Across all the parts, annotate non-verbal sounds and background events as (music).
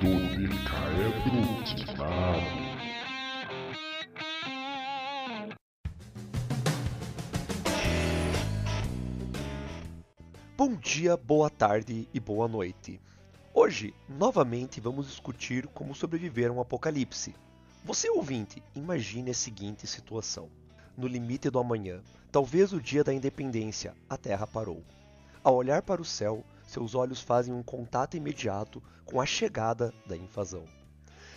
Dodecaedro Quinado. Bom dia, boa tarde e boa noite. Hoje, novamente, vamos discutir como sobreviver a um apocalipse. Você ouvinte, imagine a seguinte situação. No limite do amanhã, talvez o dia da independência, a Terra parou. Ao olhar para o céu, seus olhos fazem um contato imediato com a chegada da invasão.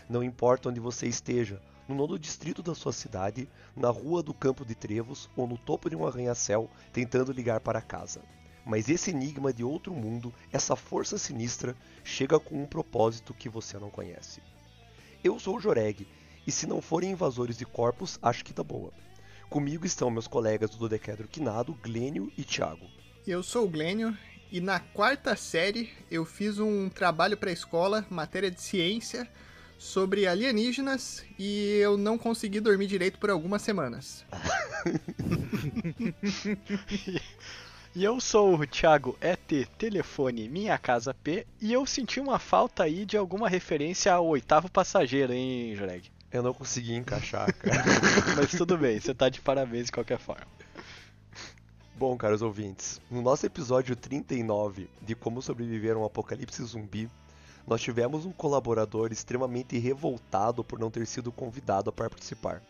Não importa onde você esteja, no nono distrito da sua cidade, na rua do Campo de Trevos ou no topo de um arranha-céu tentando ligar para casa. Mas esse enigma de outro mundo, essa força sinistra, chega com um propósito que você não conhece. Eu sou o Joreg, e se não forem invasores de corpos, acho que tá boa. Comigo estão meus colegas do Dodecedro Quinado, Glênio e Thiago. Eu sou o Glênio e na quarta série eu fiz um trabalho para a escola, matéria de ciência, sobre alienígenas e eu não consegui dormir direito por algumas semanas. (laughs) E eu sou o Thiago ET Telefone Minha Casa P e eu senti uma falta aí de alguma referência ao oitavo passageiro, hein, Joreg? Eu não consegui encaixar, (laughs) cara. Mas tudo bem, você tá de parabéns de qualquer forma. Bom, caros ouvintes, no nosso episódio 39 de Como Sobreviver a um Apocalipse Zumbi, nós tivemos um colaborador extremamente revoltado por não ter sido convidado para participar.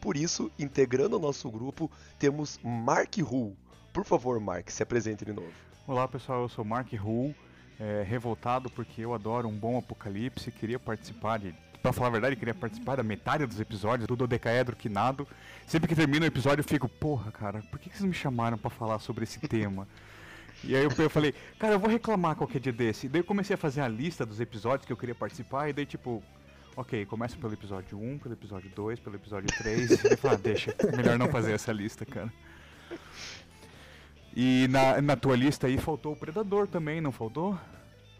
Por isso, integrando o nosso grupo, temos Mark Hu. Por favor, Mark, se apresente de novo. Olá pessoal, eu sou Mark Hull, é, revoltado porque eu adoro um bom apocalipse, queria participar de. Pra falar a verdade, queria participar da metade dos episódios do Dodecaedro Quinado. Sempre que termina o episódio eu fico, porra, cara, por que, que vocês me chamaram pra falar sobre esse tema? (laughs) E aí eu, eu falei, cara, eu vou reclamar qualquer dia desse. E daí eu comecei a fazer a lista dos episódios que eu queria participar, e daí tipo, ok, começa pelo episódio 1, pelo episódio 2, pelo episódio 3. e eu falei, ah, deixa, melhor não fazer essa lista, cara. E na, na tua lista aí faltou o Predador também, não faltou?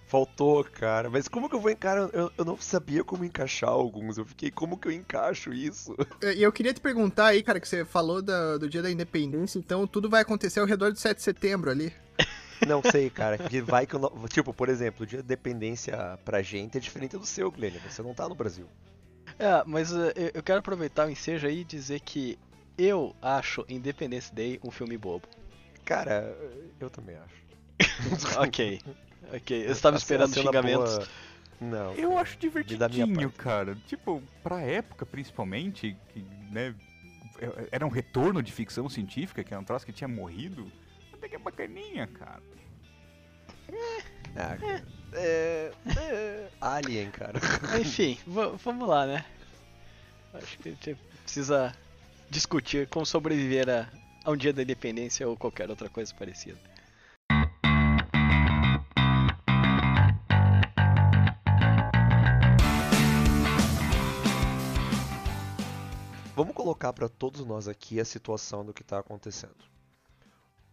Faltou, cara. Mas como que eu vou encaixar? Eu, eu não sabia como encaixar alguns. Eu fiquei, como que eu encaixo isso? (laughs) E eu queria te perguntar aí, cara, que você falou da- do dia da independência, então tudo vai acontecer ao redor de 7 de setembro ali. Não sei, cara. Que vai que eu não... Tipo, por exemplo, o dia da dependência pra gente é diferente do seu, Glênio. Você não tá no Brasil. É, mas uh, eu eu quero aproveitar o ensejo aí e dizer que eu acho Independence Day um filme bobo. Cara, eu também acho. (laughs) (laughs) ok, ok. Eu estava esperando xingamentos. boa- Não. Eu cara. acho divertidinho, cara. Tipo, pra época, principalmente, que, né, é- era um retorno de ficção científica, que era um troço que tinha morrido. Até que é bacaninha, cara. Ah, cara. É, é, Alien, cara. (laughs) Enfim, va- vamos lá, né? Acho que a gente precisa discutir como sobreviver a, a um dia da independência ou qualquer outra coisa parecida. Colocar pra todos nós aqui a situação do que tá acontecendo.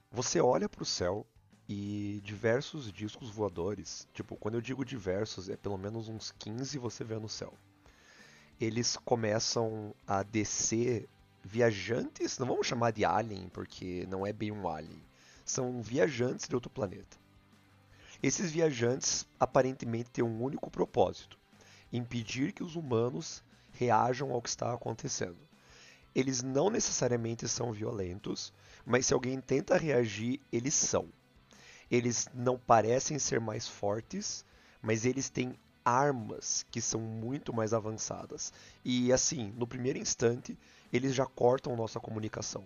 Você olha pro céu e diversos discos voadores, tipo, quando eu digo diversos, é pelo menos uns 15 você vê no céu. Eles começam a descer viajantes, não vamos chamar de alien, porque não é bem um alien. São viajantes de outro planeta. Esses viajantes aparentemente têm um único propósito: impedir que os humanos reajam ao que está acontecendo. Eles não necessariamente são violentos, mas se alguém tenta reagir, eles são. Eles não parecem ser mais fortes, mas eles têm armas que são muito mais avançadas. E assim, no primeiro instante, eles já cortam nossa comunicação.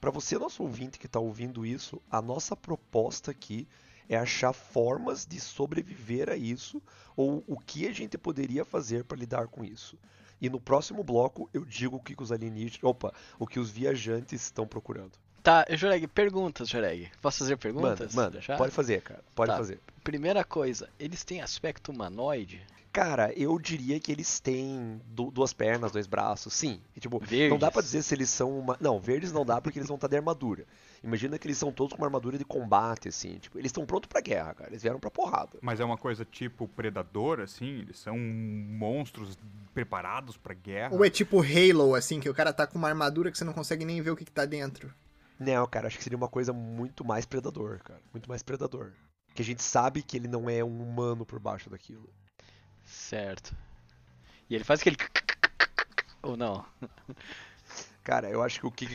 Para você, nosso ouvinte que está ouvindo isso, a nossa proposta aqui é achar formas de sobreviver a isso ou o que a gente poderia fazer para lidar com isso. E no próximo bloco eu digo o que os alienígenas, opa, o que os viajantes estão procurando. Tá, Joreg, perguntas, Joreg. Posso fazer perguntas? Manda, manda, Já? pode fazer, cara, pode Tá. fazer. Primeira coisa, eles têm aspecto humanoide? Cara, eu diria que eles têm du- duas pernas, dois braços, sim. E, tipo, Verdes? não dá pra dizer se eles são uma. Não, verdes não dá porque eles vão estar de armadura. Imagina que eles são todos com uma armadura de combate, assim. Tipo, eles estão prontos pra guerra, cara. Eles vieram pra porrada. Mas é uma coisa tipo predador, assim? Eles são monstros preparados pra guerra? Ou é tipo Halo, assim, que o cara tá com uma armadura que você não consegue nem ver o que, que tá dentro. Não, cara, acho que seria uma coisa muito mais predador, cara. Muito mais predador. Que a gente sabe que ele não é um humano por baixo daquilo. Certo. E ele faz aquele. (laughs) Ou não? Cara, eu acho que o que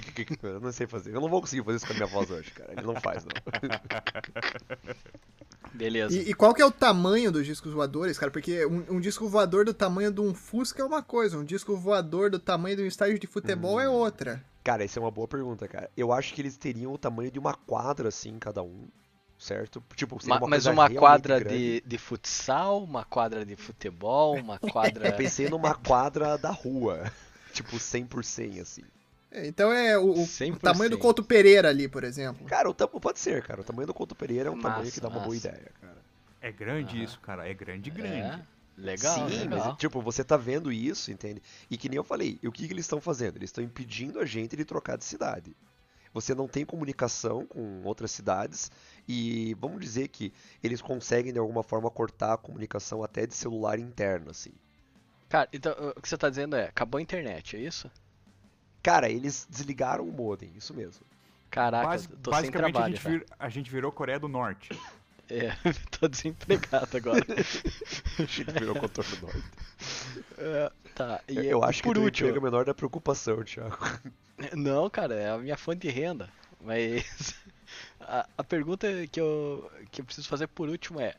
eu não sei fazer. Eu não vou conseguir fazer isso com a minha voz hoje, cara. Ele não faz, não. (laughs) Beleza. E, e qual que é o tamanho dos discos voadores, cara? Porque um, um disco voador do tamanho de um Fusca é uma coisa, um disco voador do tamanho de um estádio de futebol é outra. Cara, essa é uma boa pergunta, cara. Eu acho que eles teriam o tamanho de uma quadra, assim, cada um. Certo? Tipo, uma mas coisa uma quadra grande. de, de futsal, uma quadra de futebol, uma (laughs) quadra. Eu pensei numa quadra da rua. (laughs) Tipo, 100 por 100, assim. É, Então é o, o 100%. tamanho do Couto Pereira ali, por exemplo. Cara, o tamanho pode ser, cara. O tamanho do Couto Pereira é um tamanho Massa, que dá uma boa massa. ideia, cara. É grande Aham. isso, cara. É grande, grande. É, legal, Sim, legal. mas tipo, você tá vendo isso, entende? E que nem eu falei, o que, que eles estão fazendo? Eles estão impedindo a gente de trocar de cidade. Você não tem comunicação com outras cidades e vamos dizer que eles conseguem de alguma forma cortar a comunicação até de celular interno, assim. Cara, então o que você tá dizendo é, acabou a internet, é isso? Cara, eles desligaram o modem, isso mesmo. Caraca, Basi- tô sem basicamente, a, trabalho. gente já. vir- a gente virou Coreia do Norte. É, (laughs) tô desempregado agora. (laughs) Gente virou contorno norte. É, tá, e Eu, eu acho que por teu último. emprego é menor da preocupação, Thiago. (laughs) Não, cara, é a minha fonte de renda. Mas a, a pergunta que eu, que eu preciso fazer por último é: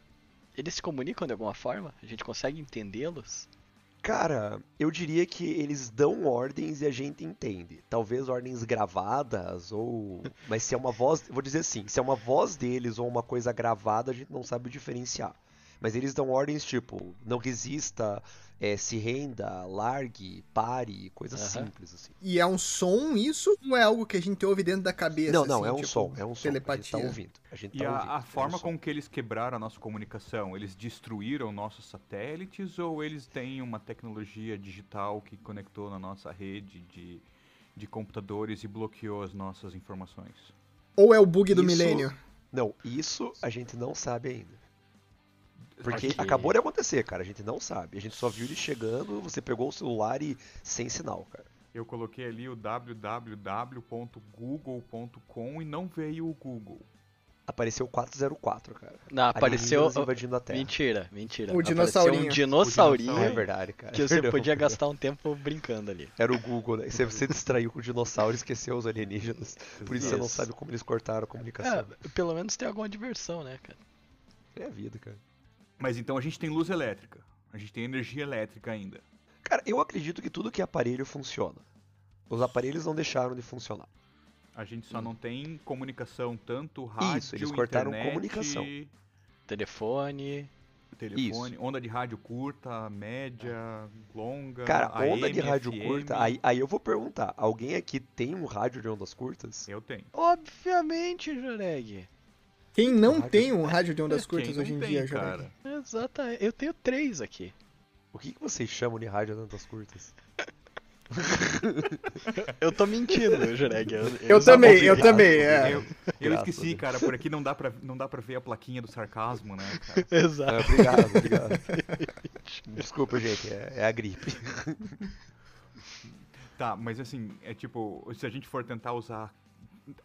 eles se comunicam de alguma forma? A gente consegue entendê-los? Cara, eu diria que eles dão ordens e a gente entende. Talvez ordens gravadas ou. Mas se é uma voz. Vou dizer assim: se é uma voz deles ou uma coisa gravada, a gente não sabe diferenciar. Mas eles dão ordens tipo: não resista, eh, se renda, largue, pare, coisas Aham. simples assim. E é um som isso ou é algo que a gente ouve dentro da cabeça? Não, não, assim, é um tipo, som, é um som. A gente Telepatia. tá ouvindo. A gente E tá a, ouvindo. a é um forma som. com que eles quebraram a nossa comunicação, eles destruíram nossos satélites ou eles têm uma tecnologia digital que conectou na nossa rede de, de computadores e bloqueou as nossas informações? Ou é o bug do Isso- milênio? Não, isso a gente não sabe ainda. Porque Ok. acabou de acontecer, cara. A gente não sabe. A gente só viu ele chegando, você pegou o celular e sem sinal, cara. Eu coloquei ali o www.google.com e não veio o Google. Apareceu 404, cara. Não, apareceu. Invadindo a Terra. Mentira, mentira. O dinossaurinho. um dinossaurinho É verdade, cara. que você (laughs) Perdão. podia gastar um tempo brincando ali. Era o Google, né? Você, você distraiu com o dinossauro e esqueceu os alienígenas. Por isso você não Isso. sabe como eles cortaram a comunicação. É, pelo menos tem alguma diversão, né, cara? É a vida, cara. Mas então a gente tem luz elétrica. A gente tem energia elétrica ainda. Cara, eu acredito que tudo que é aparelho funciona. Os aparelhos não deixaram de funcionar. A gente só não tem comunicação tanto rádio, Isso, eles cortaram internet, comunicação. Telefone. telefone, onda de rádio curta, média, longa, Cara, onda AM, de rádio FM. curta, aí, aí eu vou perguntar, alguém aqui tem um rádio de ondas curtas? Eu tenho. Obviamente, Joreg. Quem não Rádio- tem um rádio de ondas Quem curtas hoje em tem, dia, cara? Jorge? Exatamente. Eu tenho três aqui. O que, que vocês chamam de rádio de ondas curtas? (laughs) Eu tô mentindo, Joreg. Eu, Eu também, eu também, é. Eu, eu esqueci, cara, por aqui não dá, pra, não dá pra ver a plaquinha do sarcasmo, né, cara? (laughs) Exato. obrigado, obrigado. Desculpa, gente, é, é a gripe. (laughs) Tá, mas assim, é tipo, se a gente for tentar usar.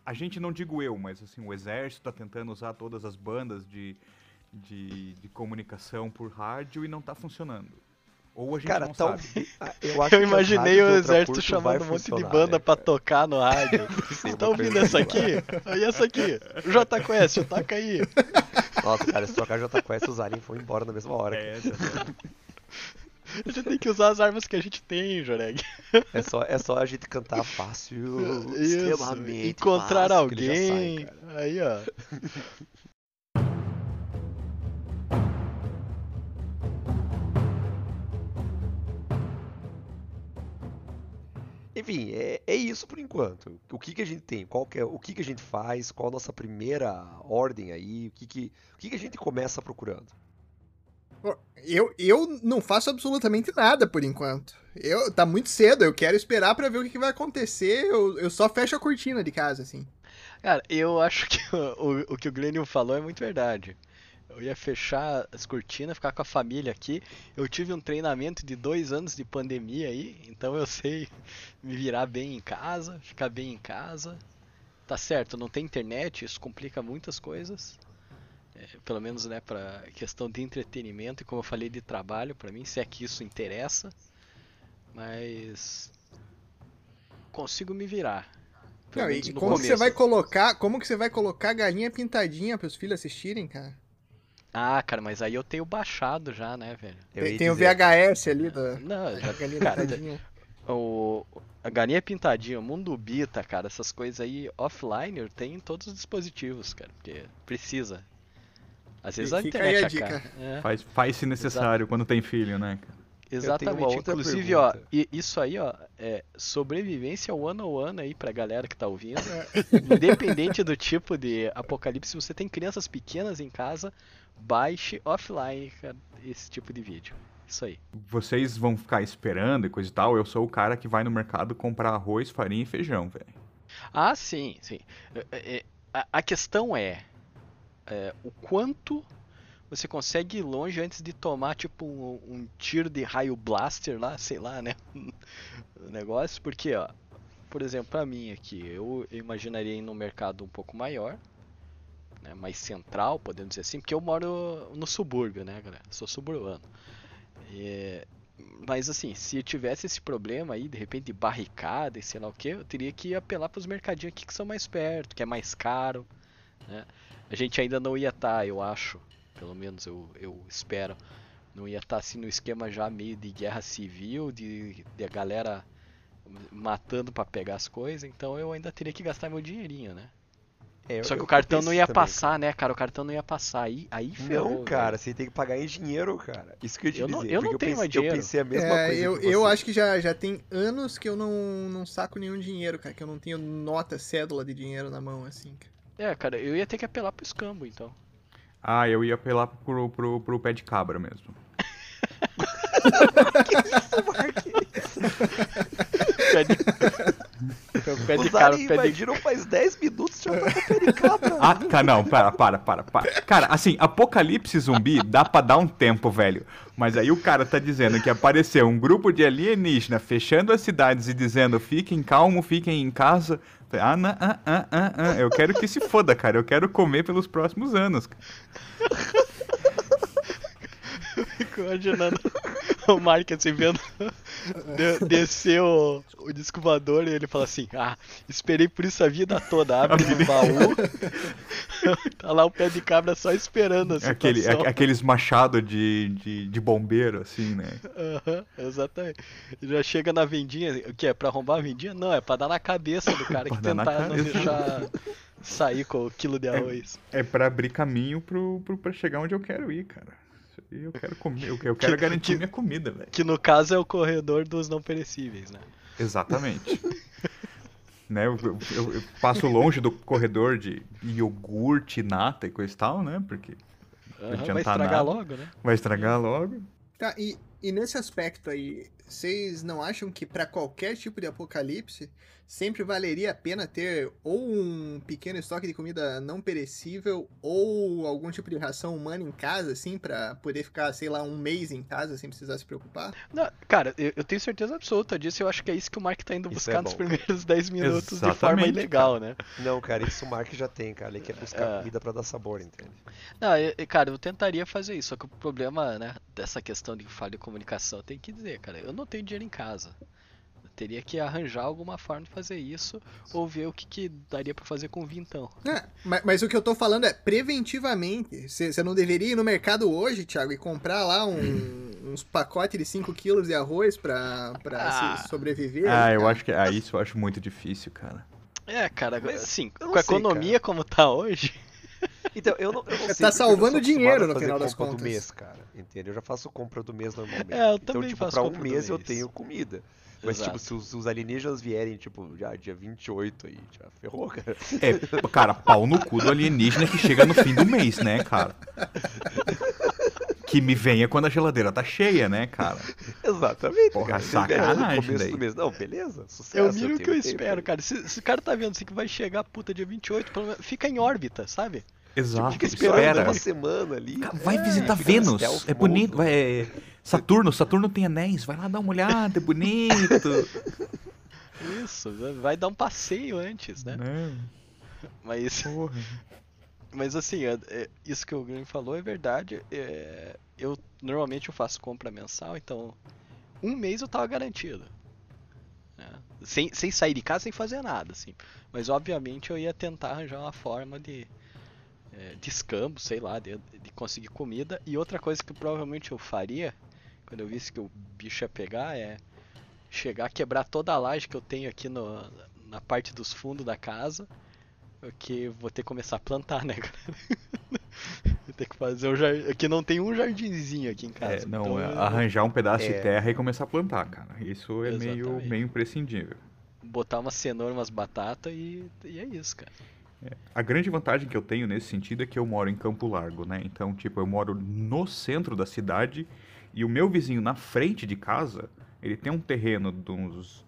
A gente não digo eu, mas assim, o exército tá tentando usar todas as bandas de, de, de comunicação por rádio e não tá funcionando. Ou a gente Cara, não tal... sabe. (laughs) Eu, acho Eu imaginei o exército chamando um monte de banda né, pra cara? tocar no rádio. (laughs) Sim, Você uma tá ouvindo coisa essa assim, aqui? E essa aqui? J Quest, toca aí. Nossa, cara, se trocar Jota Quest, os aliens foram embora na mesma hora. É. (laughs) (laughs) A gente tem que usar as armas que a gente tem, Joreg. (laughs) É só, é só a gente cantar fácil, (laughs) Isso. extremamente Encontrar fácil, sai, alguém. cara. aí, ó. Enfim, é, é isso por enquanto. O que, que a gente tem? Qual que é, o que, que a gente faz? Qual a nossa primeira ordem aí? O que, que, o que, que a gente começa procurando? Eu, eu não faço absolutamente nada por enquanto. Eu, tá muito cedo, eu quero esperar pra ver o que, que vai acontecer. Eu, eu só fecho a cortina de casa, assim. Cara, eu acho que (laughs) o, o, que o Glênio falou é muito verdade. Eu ia fechar as cortinas, ficar com a família aqui. Eu tive um treinamento de dois anos de pandemia aí, então eu sei me virar bem em casa, ficar bem em casa. Tá certo, não tem internet, isso complica muitas coisas. É, pelo menos, né, pra questão de entretenimento e como eu falei de trabalho, pra mim, se é que isso interessa. Mas consigo me virar. Não, e como que você começo. vai colocar, como que você vai colocar galinha pintadinha pros filhos assistirem, cara? Ah, cara, mas aí eu tenho baixado já, né, velho? Eu Tem, tem o dizer, VHS ali da Não, já, galinha cara, pintadinha. o, a galinha pintadinha, o mundo bita, cara, essas coisas aí offline eu tenho em todos os dispositivos, cara, porque precisa. Às vezes a aí a internet dica. É, Faz, faz se necessário quando tem filho, né? exatamente. outra Inclusive, ó, pergunta. isso aí, ó, é sobrevivência one on one aí pra galera que tá ouvindo. É. Independente do tipo de apocalipse, se você tem crianças pequenas em casa, baixe offline, cara, esse tipo de vídeo. Isso aí. Vocês vão ficar esperando e coisa e tal. Eu sou o cara que vai no mercado comprar arroz, farinha e feijão, velho. Ah, sim, sim. É, é, a questão é, é, o quanto você consegue ir longe antes de tomar tipo um, um tiro de raio blaster lá, sei lá, né? (laughs) o negócio, porque ó, por exemplo, pra mim aqui, eu, imaginaria ir num mercado um pouco maior, né, mais central, podemos dizer assim, porque eu moro no subúrbio, né, galera? Sou suburbano. É, mas assim, se tivesse esse problema aí, de repente de barricada e sei lá o que, eu teria que apelar para os mercadinhos aqui que são mais perto, que é mais caro. Né? A gente ainda não ia estar, eu acho, pelo menos eu, eu espero, não ia estar assim no esquema já meio de guerra civil, de, de a galera matando para pegar as coisas, então eu ainda teria que gastar meu dinheirinho, né? é, eu- Só que eu o cartão não ia também, passar, né, cara? O cartão não ia passar. Aí, aí ferrou. Não, cara, velho. você tem que pagar em dinheiro, cara. Isso que eu te Eu não- dizer. eu não porque tenho pensei, mais dinheiro. Eu pensei a mesma É, coisa eu, eu acho que já, já tem anos que eu não, não saco nenhum dinheiro, cara. Que eu não tenho nota, cédula de dinheiro na mão, assim. cara. É, cara, eu ia ter que apelar pro escambo, então. Ah, eu ia apelar pro, pro, pro pé de cabra mesmo. (laughs) (laughs) Pé de... pé de Cara, aliens pé de... invadiram faz 10 minutos já tá com pé de cabra. Ah, cara, não, para, para, para, para. Cara, assim, apocalipse zumbi dá pra dar um tempo, velho. Mas aí o cara tá dizendo que apareceu um grupo de alienígena fechando as cidades e dizendo fiquem calmo, fiquem em casa. Ah, não, ah, ah, ah, ah. Eu quero que se foda, cara. Eu quero comer pelos próximos anos. cara. (laughs) Fico imaginando (laughs) o Mark assim vendo de- descer o, o disco voador e ele fala assim, ah, esperei por isso a vida toda, abre o baú, (laughs) tá lá o pé de cabra só esperando a Aquele, situação. a- aqueles machados de, de, de bombeiro, assim, né? Aham, exatamente. Já chega na vendinha, o que é, pra arrombar a vendinha? Não, é pra dar na cabeça do cara (laughs) Pra que tentar não deixar sair com o quilo de arroz. É pra abrir caminho pro, pro, pra chegar onde eu quero ir, cara. Aí Eu quero comer, eu, eu quero Que- garantir que- minha comida, velho. Que no caso é o corredor dos não perecíveis, né? Exatamente. (laughs) né, eu, eu- eu- passo longe do corredor de iogurte, nata e coisa e tal, né? Porque adianta vai estragar nada. logo, né? vai estragar logo. Tá, e, e nesse aspecto aí, vocês não acham que pra qualquer tipo de apocalipse sempre valeria a pena ter ou um pequeno estoque de comida não perecível ou algum tipo de ração humana em casa, assim, pra poder ficar, sei lá, um mês em casa sem precisar se preocupar? Não, cara, eu, eu tenho certeza absoluta disso. Eu acho que é isso que o Mark tá indo buscar é nos primeiros (laughs) 10 minutos de forma Exatamente, ilegal, né? Não, cara, isso o Mark já tem, cara. Ele quer (laughs) buscar É. comida pra dar sabor, entende? Não, eu- cara, eu tentaria fazer isso, só que o problema, né, dessa questão de falha de comunicação, tem que dizer, cara, eu não tenho dinheiro em casa. Teria que arranjar alguma forma de fazer isso, ou ver o que, que daria pra fazer com o vintão. É, mas, mas o que eu tô falando é preventivamente. Você não deveria ir no mercado hoje, Thiago, e comprar lá um- (laughs) uns pacotes de 5 quilos de arroz pra, pra Ah. se sobreviver? Ah, eu cara? acho que ah, isso eu acho muito difícil, cara. É, cara, Mas assim, com a sei, economia como tá hoje, (laughs) Então, eu não, eu não sei. Tá salvando dinheiro no final das contas. do mês, cara. Entendeu? Eu já faço compra do mês normalmente. É, eu então, também tipo, faço pra um compra do mês eu tenho comida. Mas, Exato. tipo, se os, os alienígenas vierem, tipo, já dia 28 aí, já ferrou, cara. É, cara, pau no cu do alienígena que chega no fim do mês, né, cara? Que me venha quando a geladeira tá cheia, né, cara? Exatamente, Porra, cara. Sacanagem começo daí. do mês. Não, beleza, sucesso. é o mínimo que eu tempo espero, aí. cara. Se, se o cara tá vendo assim que vai chegar puta dia 28, pelo menos, fica em órbita, sabe? Exato, Fica esperando espera. uma semana ali. Vai É, visitar Vênus, é bonito. Vai, é, Saturno, Saturno tem anéis, vai lá dar uma olhada, é bonito. (laughs) Isso, vai dar um passeio antes, né? Né? Mas Porra. Mas assim, é- é- isso que o Guilherme falou é verdade. É, eu normalmente eu faço compra mensal, então um mês eu tava garantido. né? Sem, sem sair de casa, sem fazer nada, assim. Mas obviamente eu ia tentar arranjar uma forma de, de escambo, sei lá, de, de conseguir comida. E outra coisa que provavelmente eu faria, quando eu visse que o bicho ia pegar, é chegar, quebrar toda a laje que eu tenho aqui no, na parte dos fundos da casa. Porque vou ter que começar a plantar, né, cara? (laughs) Vou ter que fazer um jardim. Aqui não tem um jardinzinho aqui em casa. É, não, então é arranjar um pedaço É. de terra e começar a plantar, cara. Isso é meio, Exatamente. meio imprescindível. botar uma cenoura, umas batatas e, e é isso, cara. A grande vantagem que eu tenho nesse sentido é que eu moro em Campo Largo, né? Então, tipo, eu moro no centro da cidade e o meu vizinho na frente de casa, ele tem um terreno de uns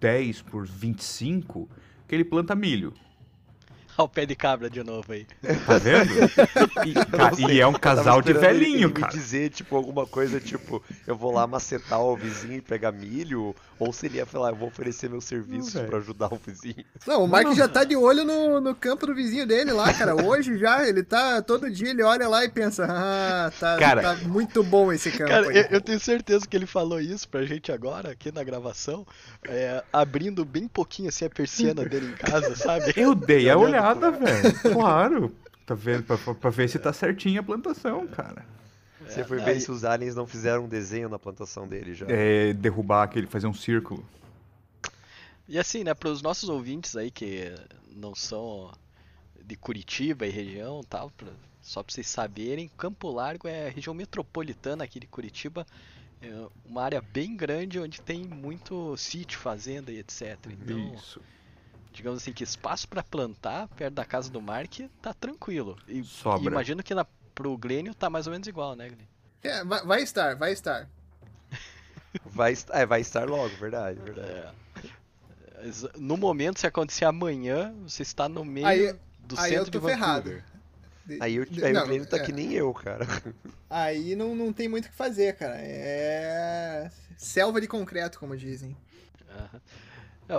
10 por 25 que ele planta milho. (laughs) Olha o pé de cabra de novo aí. Tá vendo? E, ca- sei, e é um casal de ele- velhinho, ele cara. me dizer, tipo, alguma coisa, tipo, eu vou lá macetar o vizinho e pegar milho, ou se ele ia falar, eu vou oferecer meus serviços pra ajudar o vizinho. Não, o Mike já tá de olho no, no campo do vizinho dele lá, cara. Hoje já, ele tá. Todo dia ele olha lá e pensa, ah, tá, Cara- tá muito bom esse campo Cara, aí. eu, eu tenho certeza que ele falou isso pra gente agora, aqui na gravação, é, abrindo bem pouquinho assim a persiana dele em casa, sabe? Eu dei a Olhando olhada, velho. (laughs) Claro. Tá vendo? Pra, pra- ver se tá certinha a plantação, cara. Você foi aí- ver se os aliens não fizeram um desenho na plantação dele já. É, derrubar aquele, fazer um círculo. E assim, né, para os nossos ouvintes aí que não são de Curitiba e região, tal, pra- só para vocês saberem, Campo Largo é a região metropolitana aqui de Curitiba, é uma área bem grande onde tem muito sítio, fazenda e etc. Então, Isso. Digamos assim que espaço para plantar perto da casa do Mark tá tranquilo. E, e Sobra. imagino que na, pro Glênio tá mais ou menos igual, né, Glênio? É, vai, vai estar, vai estar. Vai, é, vai estar logo, verdade, verdade. É. No momento, se acontecer amanhã, você está no meio Aí- do aí eu centro tô de ferrado. Vancouver. Aí, eu, aí não, o Glênio tá é, que nem eu, cara. Aí não, não tem muito o que fazer, cara. É. Selva de concreto, como dizem. Aham. Não,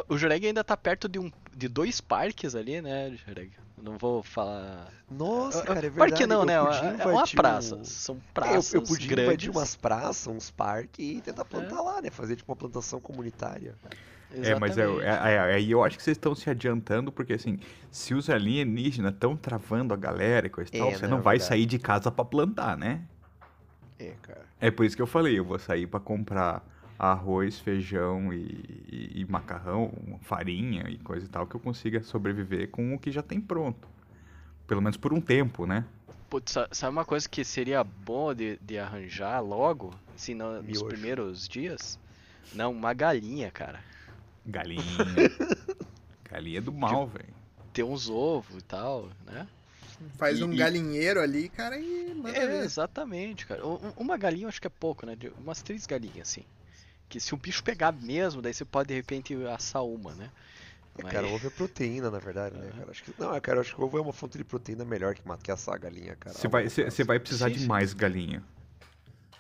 O Jureg ainda tá perto de, um, de dois parques ali, né, Jureg? Não vou falar. Nossa, cara, é verdade. Parque não, eu né? podia É uma praça. um- São É, eu, praças eu podia grandes. invadir umas praças, uns parques e tentar plantar lá, né? Fazer tipo uma plantação comunitária. É, mas é, Exatamente. é- é- aí eu acho que vocês estão se adiantando, porque assim, se os alienígenas estão travando a galera e coisa e É, tal, você não, não vai sair de casa pra plantar, né? É, cara. É por isso que eu falei, eu vou sair pra comprar arroz, feijão e, e- e macarrão, farinha e coisa e tal, que eu consiga sobreviver com o que já tem pronto. Pelo menos por um tempo, né? Putz, sa- sabe uma coisa que seria bom de, de arranjar logo, assim, no- nos primeiros dias? Não, uma galinha, cara. Galinha. (laughs) Galinha do mal, velho. Ter uns ovos e tal, né? Faz E- um e- galinheiro ali, cara, e manda É, ver. exatamente, cara. Um- um- Uma galinha eu acho que é pouco, né? De- Umas três galinhas, assim. Que se o bicho pegar mesmo, daí você pode de repente assar uma, né? É, Mas- cara, ovo é proteína, na verdade, né, cara? Acho que, não, cara, acho que ovo é uma fonte de proteína melhor que, que assar a galinha, cara. Você vai, você- você vai precisar Sim, de mais galinha.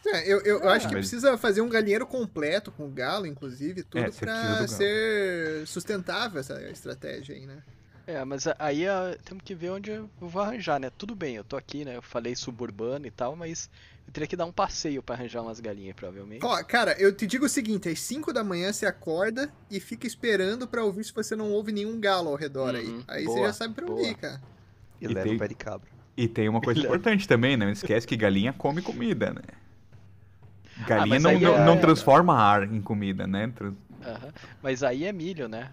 É, eu, eu acho que mas- precisa fazer um galinheiro completo, com galo, inclusive, tudo É, pra ser sustentável essa estratégia aí, né? É, mas aí ah, temos que ver onde eu vou arranjar, né? Tudo bem, eu tô aqui, né? Eu falei suburbano e tal, mas eu teria que dar um passeio pra arranjar umas galinhas, provavelmente. Ó, cara, eu te digo o seguinte, às 5 da manhã você acorda e fica esperando pra ouvir se você não ouve nenhum galo ao redor aí. Uhum, Aí você boa, já sabe pra onde ir, cara. E, E leva tem- o pé de cabra. E tem uma coisa importante também, né? Não esquece que galinha come comida, né? Galinha mas não, aí não, é- não transforma ar em comida, né? Trans- Aham. Mas aí é milho, né?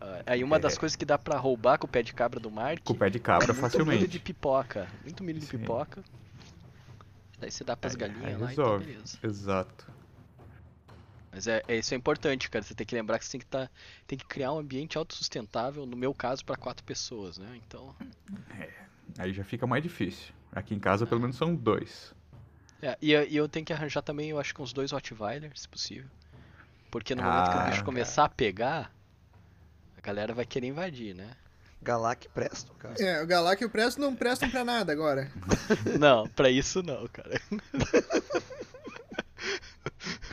Ah, Aí uma das É. coisas que dá pra roubar com o pé de cabra do Mark Com o pé de cabra é muito milho de facilmente. pipoca. Muito milho de Sim. pipoca. Daí você dá pras Aí- galinhas aí lá e tá resolve. beleza. Exato. Mas é, é- isso é importante, cara. Você tem que lembrar que você tem que, tá, tem que criar um ambiente autossustentável, no meu caso, pra quatro pessoas, né? Então. Aí já fica mais difícil. Aqui em casa pelo menos são dois. É, e, e eu tenho que arranjar também, eu acho que uns dois Rottweilers, se possível. Porque no momento que o Ah, bicho cara. começar a pegar, a galera vai querer invadir, né? Galac presto, cara. É, o Galac e o Presto não prestam pra nada agora. (laughs) Não, pra isso não, cara. (laughs)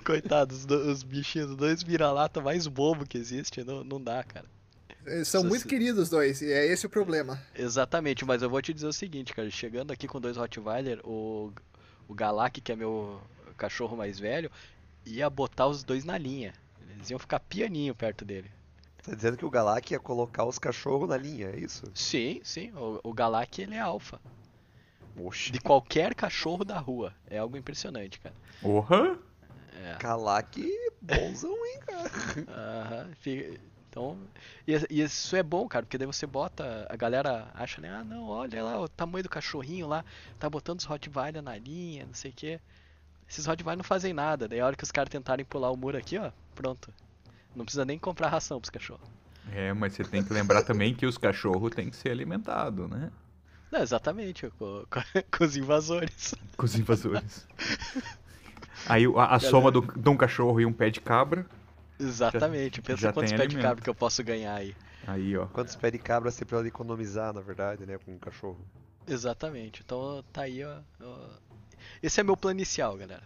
Coitados, os, bichinhos, os dois vira-lata mais bobo que existe, não, não dá, cara. São muito se- queridos os dois, e é esse o problema. Exatamente, mas eu vou te dizer o seguinte, cara. Chegando aqui com dois Rottweiler, o, o Galak, que é meu cachorro mais velho, ia botar os dois na linha. Eles iam ficar pianinho perto dele. Tá dizendo que o Galak ia colocar os cachorros na linha, é isso? Sim, sim. O, o Galak, ele é alfa. Oxi. De qualquer cachorro da rua. É algo impressionante, cara. Porra! É. Galak, bonzão, hein, cara? (laughs) Aham, fica- Então, e, e isso é bom, cara, porque daí você bota, a galera acha, né, ah, não, olha lá o tamanho do cachorrinho lá, tá botando os Rottweiler na linha, não sei o que. Esses Rottweiler não fazem nada, daí a hora que os caras tentarem pular o muro aqui, ó, pronto. Não precisa nem comprar ração pros cachorros. É, mas você tem que lembrar também que os cachorros têm que ser alimentados, né? Não, exatamente, com, com- (laughs) com os invasores. Com os invasores. Aí a, a soma do, de um cachorro e um pé de cabra. Exatamente, pensa já quantos pés de alimento. cabra que eu posso ganhar aí. Aí, ó. Quantos pés de cabra você pode economizar, na verdade, né, com um cachorro? Exatamente, então tá aí, ó. ó. Esse é meu plano inicial, galera.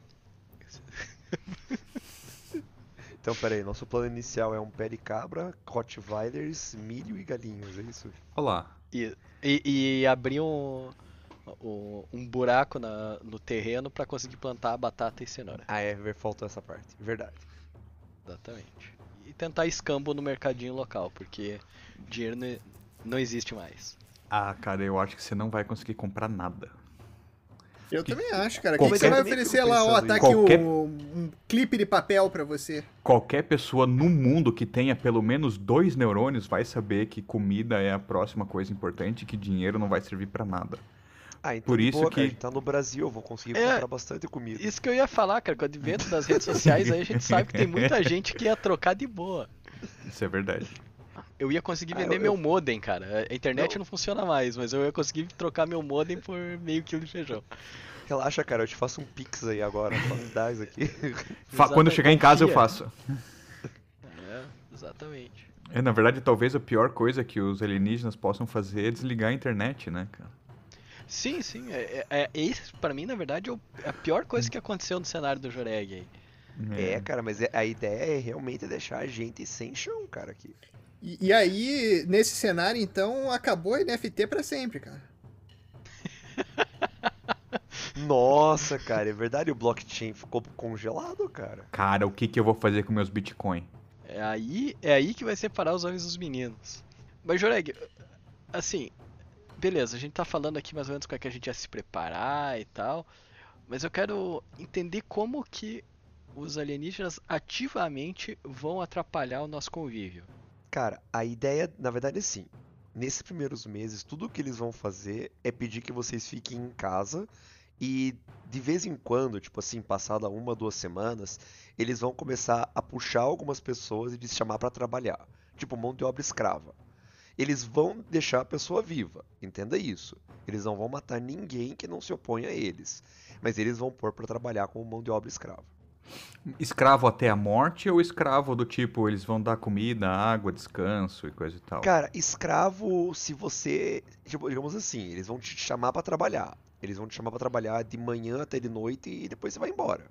(laughs) Então, peraí, nosso plano inicial é um pé de cabra, Rottweilers, milho e galinhos, é isso? Olha lá. E, e, e abrir um, um, buraco na- no terreno pra conseguir plantar batata e cenoura. Ah, é, ver- faltou essa parte. Verdade. Exatamente. E tentar escambo no mercadinho local, porque dinheiro não existe mais. Ah, cara, eu acho que você não vai conseguir comprar nada. Eu também acho, cara. O que, Qualquer- que você vai oferecer lá? Ó, tá aqui Qualquer- o- um clipe de papel pra você. Qualquer pessoa no mundo que tenha pelo menos dois neurônios vai saber que comida é a próxima coisa importante e que dinheiro não vai servir pra nada. Ah, então Por isso boa, que- cara, a gente tá no Brasil, eu vou conseguir É. comprar bastante comida. Isso que eu ia falar, cara, com o advento das redes sociais, aí a gente sabe que tem muita (laughs) gente que ia trocar de boa. Isso é verdade. Eu ia conseguir Ah, vender eu- meu eu- modem, cara. A internet Eu- não funciona mais, mas eu ia conseguir trocar meu modem por meio quilo de feijão. Relaxa, cara, eu te faço um pix aí agora, (laughs) dá isso aqui. Fa- Quando eu chegar em casa eu faço. É, exatamente. É, na verdade, talvez a pior coisa que os alienígenas possam fazer é desligar a internet, né, cara? Sim, sim. É, é, é- esse, pra mim, na verdade, é é a pior coisa que aconteceu no cenário do Joreg aí. É, cara, mas é- a ideia é realmente deixar a gente sem chão, cara, aqui. E, e aí, nesse cenário, então, acabou a NFT pra sempre, cara. (laughs) Nossa, cara, é verdade, o blockchain ficou congelado, cara. Cara, o que, que eu vou fazer com meus bitcoins? É aí, é aí que vai separar os homens dos meninos. Mas, Joreg, assim, beleza, a gente tá falando aqui mais ou menos como é que a gente ia se preparar e tal, mas eu quero entender como que os alienígenas ativamente vão atrapalhar o nosso convívio. Cara, a ideia, na verdade, é assim. Nesses primeiros meses, tudo que eles vão fazer é pedir que vocês fiquem em casa e de vez em quando, tipo assim, passada uma, duas semanas, eles vão começar a puxar algumas pessoas e de chamar pra trabalhar, tipo mão de obra escrava. Eles vão deixar a pessoa viva, entenda isso. Eles não vão matar ninguém que não se oponha a eles, mas eles vão pôr pra trabalhar como mão de obra escrava. Escravo até a morte ou escravo do tipo, eles vão dar comida, água, descanso e coisa e tal? Cara, escravo, se você, tipo, digamos assim, eles vão te chamar pra trabalhar. Eles vão te chamar pra trabalhar de manhã até de noite e depois você vai embora.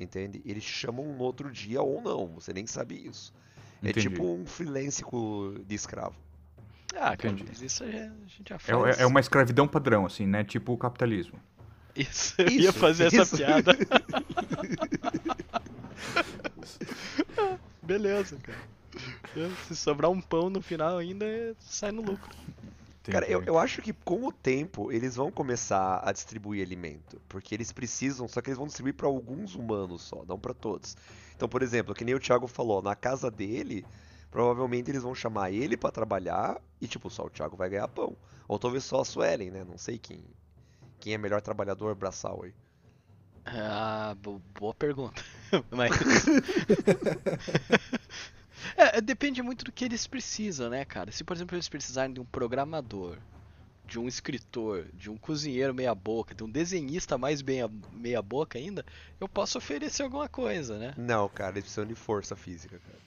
Entende? Eles te chamam no outro dia ou não, você nem sabe isso. É Entendi. tipo um freelance de escravo. Ah, cara, isso a gente já É, faz. é- é uma escravidão padrão, assim, né? Tipo o capitalismo. Isso, eu ia Isso, fazer essa isso. piada. (laughs) Beleza, cara. Se sobrar um pão no final ainda, sai no lucro. Cara, eu, eu acho que com o tempo eles vão começar a distribuir alimento, porque eles precisam, só que eles vão distribuir pra alguns humanos só, não pra todos. Então, por exemplo, que nem o Thiago falou, na casa dele, provavelmente eles vão chamar ele pra trabalhar e tipo, só o Thiago vai ganhar pão. Ou talvez só a Suelen, né? Não sei quem quem é melhor trabalhador braçal aí. Ah, bo- boa pergunta. (laughs) Mas. (laughs) É, depende muito do que eles precisam, né, cara? Se, por exemplo, eles precisarem de um programador, de um escritor, de um cozinheiro meia-boca, de um desenhista mais meia- meia-boca ainda, eu posso oferecer alguma coisa, né? Não, cara, eles precisam de força física, cara.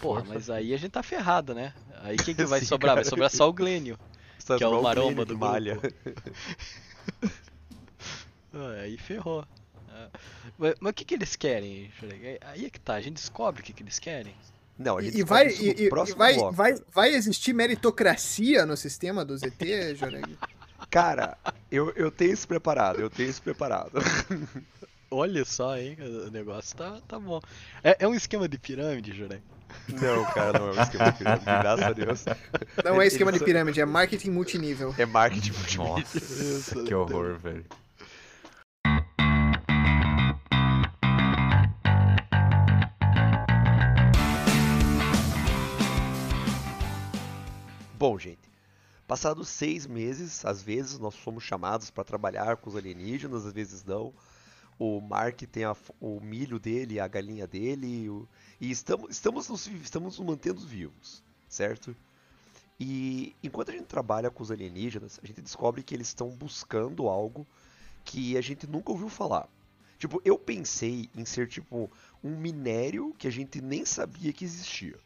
Porra, Força mas aí a gente tá ferrado, né? Aí quem que (laughs) vai Sim, sobrar? Vai cara. sobrar só o Glênio. Precisa Que é o maromba do malha. (laughs) Ah, aí ferrou. Ah, Mas, mas o que, que eles querem, Jurek? Aí é que tá, a gente descobre o que, que eles querem. Não, a gente E, vai, e, e- próximo e vai, bloco. vai, vai existir meritocracia no sistema do ZT, Joreg? (laughs) Cara, eu, eu tenho isso preparado, eu tenho isso preparado. (laughs) Olha só, hein? O negócio tá, tá bom. É, é um esquema de pirâmide, Jurek? Não, cara, não é um esquema de pirâmide, graças a Deus. Não é esquema de pirâmide, é marketing multinível. É marketing multimídia. Nossa, que horror, velho. Bom, gente, passados seis meses, às vezes nós somos chamados para trabalhar com os alienígenas, às vezes não. O Mark tem a o milho dele, a galinha dele, o- e estamos, estamos, nos, estamos nos mantendo vivos, certo? E enquanto a gente trabalha com os alienígenas, a gente descobre que eles estão buscando algo que a gente nunca ouviu falar. Tipo, eu pensei em ser tipo um minério que a gente nem sabia que existia.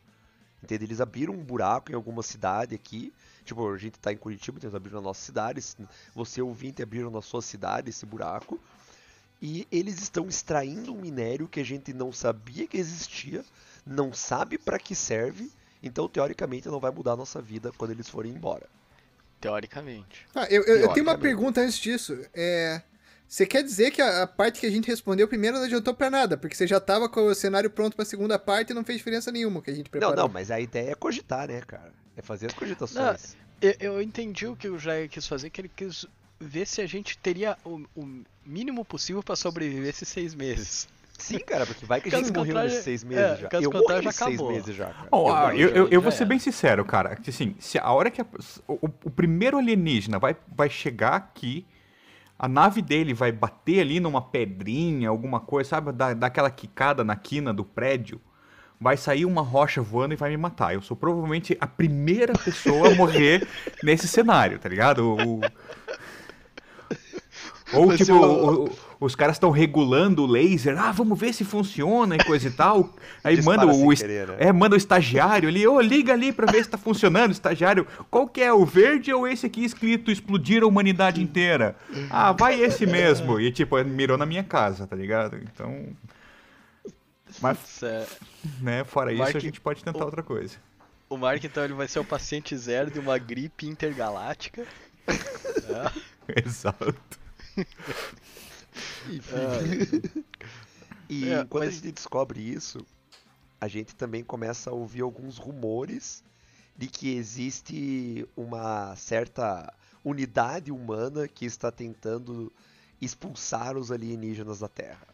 Entende? Eles abriram um buraco em alguma cidade aqui. Tipo, a gente tá em Curitiba, então eles abriram na nossa cidade. Você ouvinte abriram na sua cidade esse buraco. E eles estão extraindo um minério que a gente não sabia que existia, não sabe para que serve. Então, teoricamente, não vai mudar a nossa vida quando eles forem embora. Teoricamente. Ah, eu, eu- eu tenho uma Teoricamente. pergunta antes disso. É, você quer dizer que a, a parte que a gente respondeu primeiro não adiantou pra nada, porque você já tava com o cenário pronto pra segunda parte e não fez diferença nenhuma o que a gente preparou. Não, não, mas a ideia é cogitar, né, cara? É fazer as cogitações. Eu, eu entendi o que o Jair quis fazer, que ele quis ver se a gente teria o, o mínimo possível pra sobreviver esses seis meses. Sim, cara, porque vai que a Caso gente morreu nesses seis meses é, já. caso Eu contrário, morri nesses seis acabou. meses já, cara. Ó, Eu ah, eu, eu, eu vou ser era. bem sincero, cara. que, Assim, se a hora que a- o, o primeiro alienígena vai, vai chegar aqui, a nave dele vai bater ali numa pedrinha, alguma coisa, sabe? Dar, dar aquela quicada na quina do prédio. Vai sair uma rocha voando e vai me matar. Eu sou provavelmente a primeira pessoa a morrer (laughs) nesse cenário, tá ligado? O- o- Ou, Vai tipo, o- o- os caras estão regulando o laser. Ah, vamos ver se funciona e coisa e tal. (laughs) Aí Dispara manda o, querer, né? é, manda o estagiário ali, ô, liga ali pra ver se tá funcionando, estagiário. Qual que é, o verde ou esse aqui escrito explodir a humanidade inteira? Ah, vai esse mesmo. E tipo, mirou na minha casa, tá ligado? Então, mas, Isso é- né, fora isso Mark- a gente pode tentar o- outra coisa. O Mark, então, ele vai ser o paciente zero de uma gripe intergaláctica. (laughs) É. Exato. (laughs) E (laughs) É, enquanto mas- a gente descobre isso, a gente também começa a ouvir alguns rumores de que existe uma certa unidade humana que está tentando expulsar os alienígenas da Terra.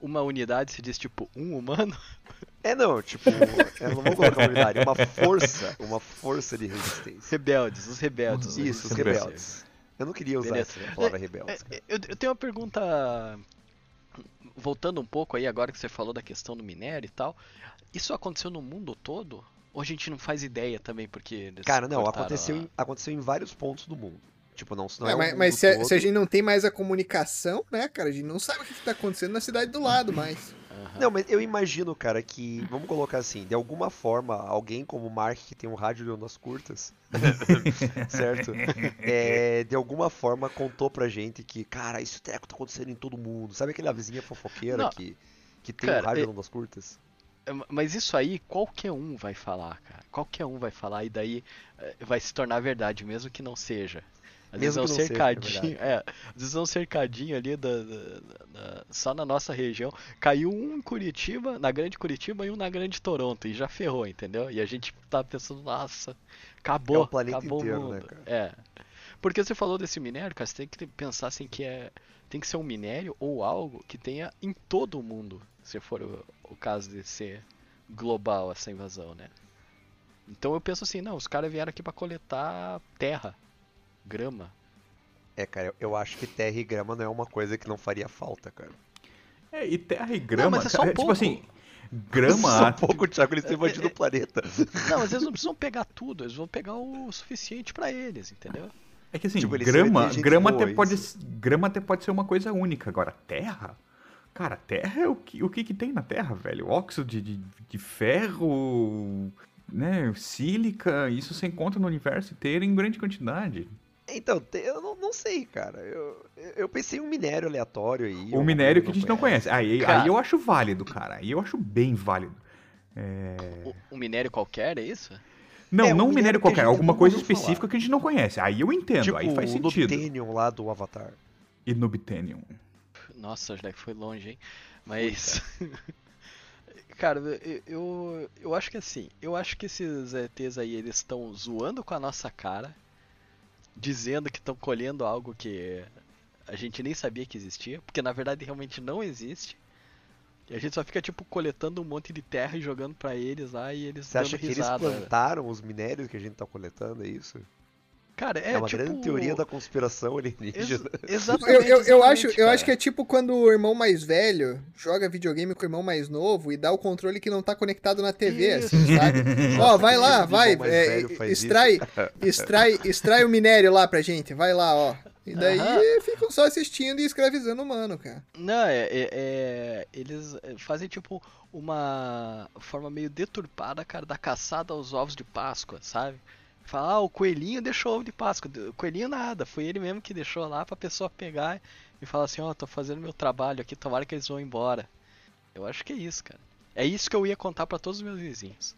Uma unidade se diz tipo um humano. É não, tipo, eu não vou colocar uma unidade, uma força, uma força de resistência. Rebeldes, os rebeldes. Isso, os rebeldes. Eu não queria usar Beleza. essa palavra rebeldes. É, eu, eu tenho uma pergunta. Voltando um pouco aí, agora que você falou da questão do minério e tal. Isso aconteceu no mundo todo? Ou a gente não faz ideia também, porque. eles Cara, não, aconteceu a- em, aconteceu em vários pontos do mundo. Tipo, não, não é, É, mas mas se, a- se a gente não tem mais a comunicação, né, cara? A gente não sabe o que, que tá acontecendo na cidade do lado mais. Aham. Não, mas eu imagino, cara, que, vamos colocar assim, de alguma forma, alguém como o Mark, que tem um rádio de ondas curtas, (laughs) certo? É, de alguma forma contou pra gente que, cara, esse treco tá acontecendo em todo mundo. Sabe aquela vizinha fofoqueira Não. que, que tem um Cara, rádio é- de ondas curtas? É, Mas isso aí, qualquer um vai falar, cara. Qualquer um vai falar e daí eh, vai se tornar verdade, mesmo que não seja. Às vezes é Mesmo um não seja, é cercadinho, é, às vezes é um cercadinho ali da, da- da- só na nossa região. Caiu um em Curitiba, na grande Curitiba e um na grande Toronto, e já ferrou, entendeu? E a gente tá pensando, nossa, acabou, É o planeta acabou inteiro, o né, mundo. cara? É. Porque você falou desse minério, cara, você tem que pensar assim que é. Tem que ser um minério ou algo que tenha em todo o mundo, se for o, o caso de ser global essa invasão, né? Então eu penso assim, não, os caras vieram aqui pra coletar terra, grama. É, cara, eu, acho que terra e grama não é uma coisa que não faria falta, cara. É, e terra e grama, mas é só um cara, tipo pouco. assim, grama, (laughs) Só um pouco, Thiago, eles têm invadido o (laughs) planeta. Não, às vezes não precisam pegar tudo, eles vão pegar o suficiente pra eles, entendeu? É que assim, Tipo, eles grama, grama, boa, até pode, isso. grama até pode ser uma coisa única. Agora, terra? Cara, terra é o que, o que, que tem na terra, velho? Óxido de, de, de ferro, né? Sílica, isso você encontra no universo inteiro em grande quantidade. Então, eu não, não sei, cara. Eu, eu pensei em um minério aleatório aí. O alguma minério que a gente não conhece. Aí, Cara. aí eu acho válido, cara. Aí eu acho bem válido. Um minério qualquer, é isso? Não, É, um não um minério qualquer, alguma coisa ouviu falar. específica que a gente não conhece. Aí eu entendo, tipo aí faz o sentido. Nubtanium lá do Avatar. E Nubtanium. Nossa, já foi longe, hein? Mas. (laughs) Cara, eu, eu, eu acho que assim, eu acho que esses ETs aí, eles estão zoando com a nossa cara, dizendo que estão colhendo algo que a gente nem sabia que existia, porque na verdade realmente não existe. E a gente só fica tipo coletando um monte de terra e jogando pra eles lá e eles Você dando acha que eles risada. plantaram os minérios que a gente tá coletando, é isso? Cara, é, É, uma tipo... grande teoria da conspiração Ex alienígena. (laughs) exatamente. Eu, eu, eu, acho, eu acho que é tipo quando o irmão mais velho joga videogame com o irmão mais novo e dá o controle que não tá conectado na TV, Isso. assim, sabe? (laughs) Ó, vai lá, vai, é, extrai, (laughs) extrai, extrai o minério lá pra gente, vai lá, ó. E daí Aham. ficam só assistindo e escravizando o humano, cara. Não, é, é- é- Eles é, fazem tipo uma forma meio deturpada, cara, da caçada aos ovos de Páscoa, sabe? Fala, ah, o coelhinho deixou ovo de Páscoa. O coelhinho nada, foi ele mesmo que deixou lá pra pessoa pegar e falar assim, ó, tô fazendo meu trabalho aqui, tomara que eles vão embora. Eu acho que é isso, cara. É isso que eu ia contar pra todos os meus vizinhos.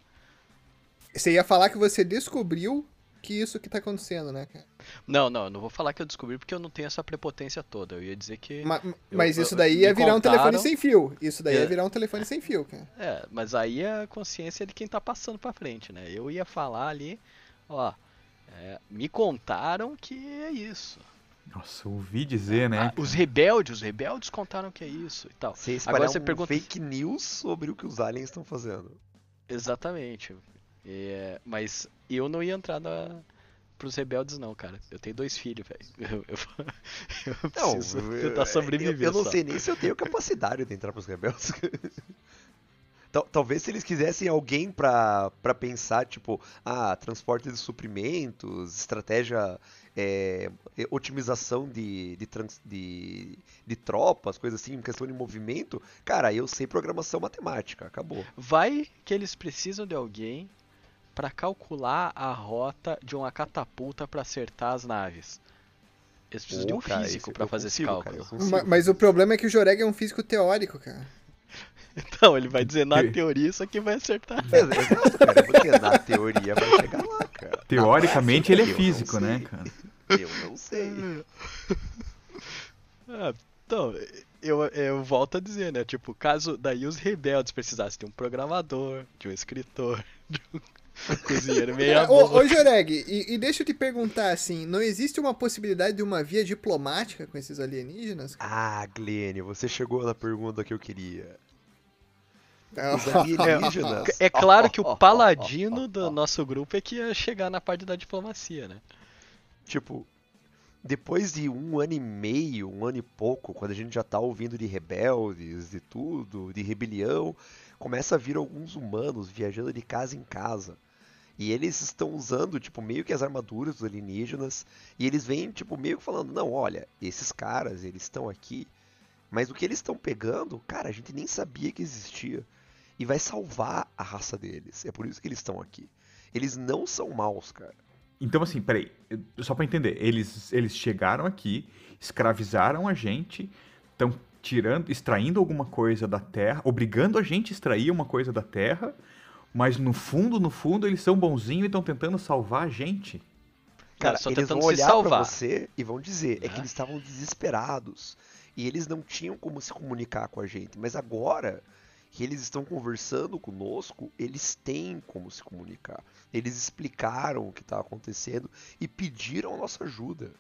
Você ia falar que você descobriu que isso que tá acontecendo, né, cara? Não, não, eu não vou falar que eu descobri porque eu não tenho essa prepotência toda. Eu ia dizer que. Ma- mas eu- isso daí ia virar um telefone contaram- sem fio. Isso daí ia É. virar um telefone sem fio, cara. É, mas aí é a consciência de quem tá passando pra frente, né? Eu ia falar ali, ó, é, me contaram que é isso. Nossa, ouvi dizer, né? Ah, os rebeldes, os rebeldes contaram que é isso e tal. Você espalhar você um pergunta- fake news sobre o que os aliens estão fazendo. Exatamente. É, mas eu não ia entrar na, pros rebeldes não, cara. Eu tenho dois filhos, velho. (laughs) Eu, eu, eu Não, preciso eu- tentar sobreviver Eu, eu não só. sei nem se eu tenho capacidade de entrar pros rebeldes. (laughs) Tal- Talvez se eles quisessem alguém pra, pra pensar, tipo, ah, transporte de suprimentos, estratégia, é, otimização de, de, trans- de, de tropas, coisas assim, questão de movimento, cara, eu sei programação matemática, acabou. Vai que eles precisam de alguém pra calcular a rota de uma catapulta pra acertar as naves. Eles precisam de um cara, físico eu fazer esse consigo, cara, cálculo. eu consigo Ma- Mas o problema é que o Joreg é um físico teórico, cara. (laughs) Então, ele vai dizer na Que- teoria isso aqui vai acertar. Ex- Exato, cara, porque na teoria vai chegar lá, cara. Teoricamente ele é físico, né, cara? (laughs) Eu não sei. (laughs) Ah, então, eu, eu volto a dizer, né? Tipo, caso daí os rebeldes precisassem de um programador, de um escritor, de um cozinheiro meia É, Ô, boca. ô Joreg, e, e deixa eu te perguntar assim, não existe uma possibilidade de uma via diplomática com esses alienígenas? Ah, Glênio, você chegou na pergunta que eu queria. Os (laughs) alienígenas. É claro que o paladino do (laughs) nosso grupo é que ia chegar na parte da diplomacia, né? Tipo, depois de um ano e meio, um ano e pouco, quando a gente já tá ouvindo de rebeldes, de tudo, de rebelião, começa a vir alguns humanos viajando de casa em casa. E eles estão usando, tipo, meio que as armaduras dos alienígenas. E eles vêm, tipo, meio que falando, não, olha, esses caras, eles estão aqui. Mas o que eles estão pegando, cara, a gente nem sabia que existia. E vai salvar a raça deles. É por isso que eles estão aqui. Eles não são maus, cara. Então, assim, peraí, só pra entender, eles, eles chegaram aqui, escravizaram a gente, estão tirando, extraindo alguma coisa da terra, obrigando a gente a extrair uma coisa da terra, mas no fundo, no fundo, eles são bonzinhos e estão tentando salvar a gente. Cara, só eles tentando vão se olhar pra salvar. você e vão dizer, é que Né? eles estavam desesperados e eles não tinham como se comunicar com a gente, mas agora que eles estão conversando conosco, eles têm como se comunicar. Eles explicaram o que está acontecendo e pediram a nossa ajuda.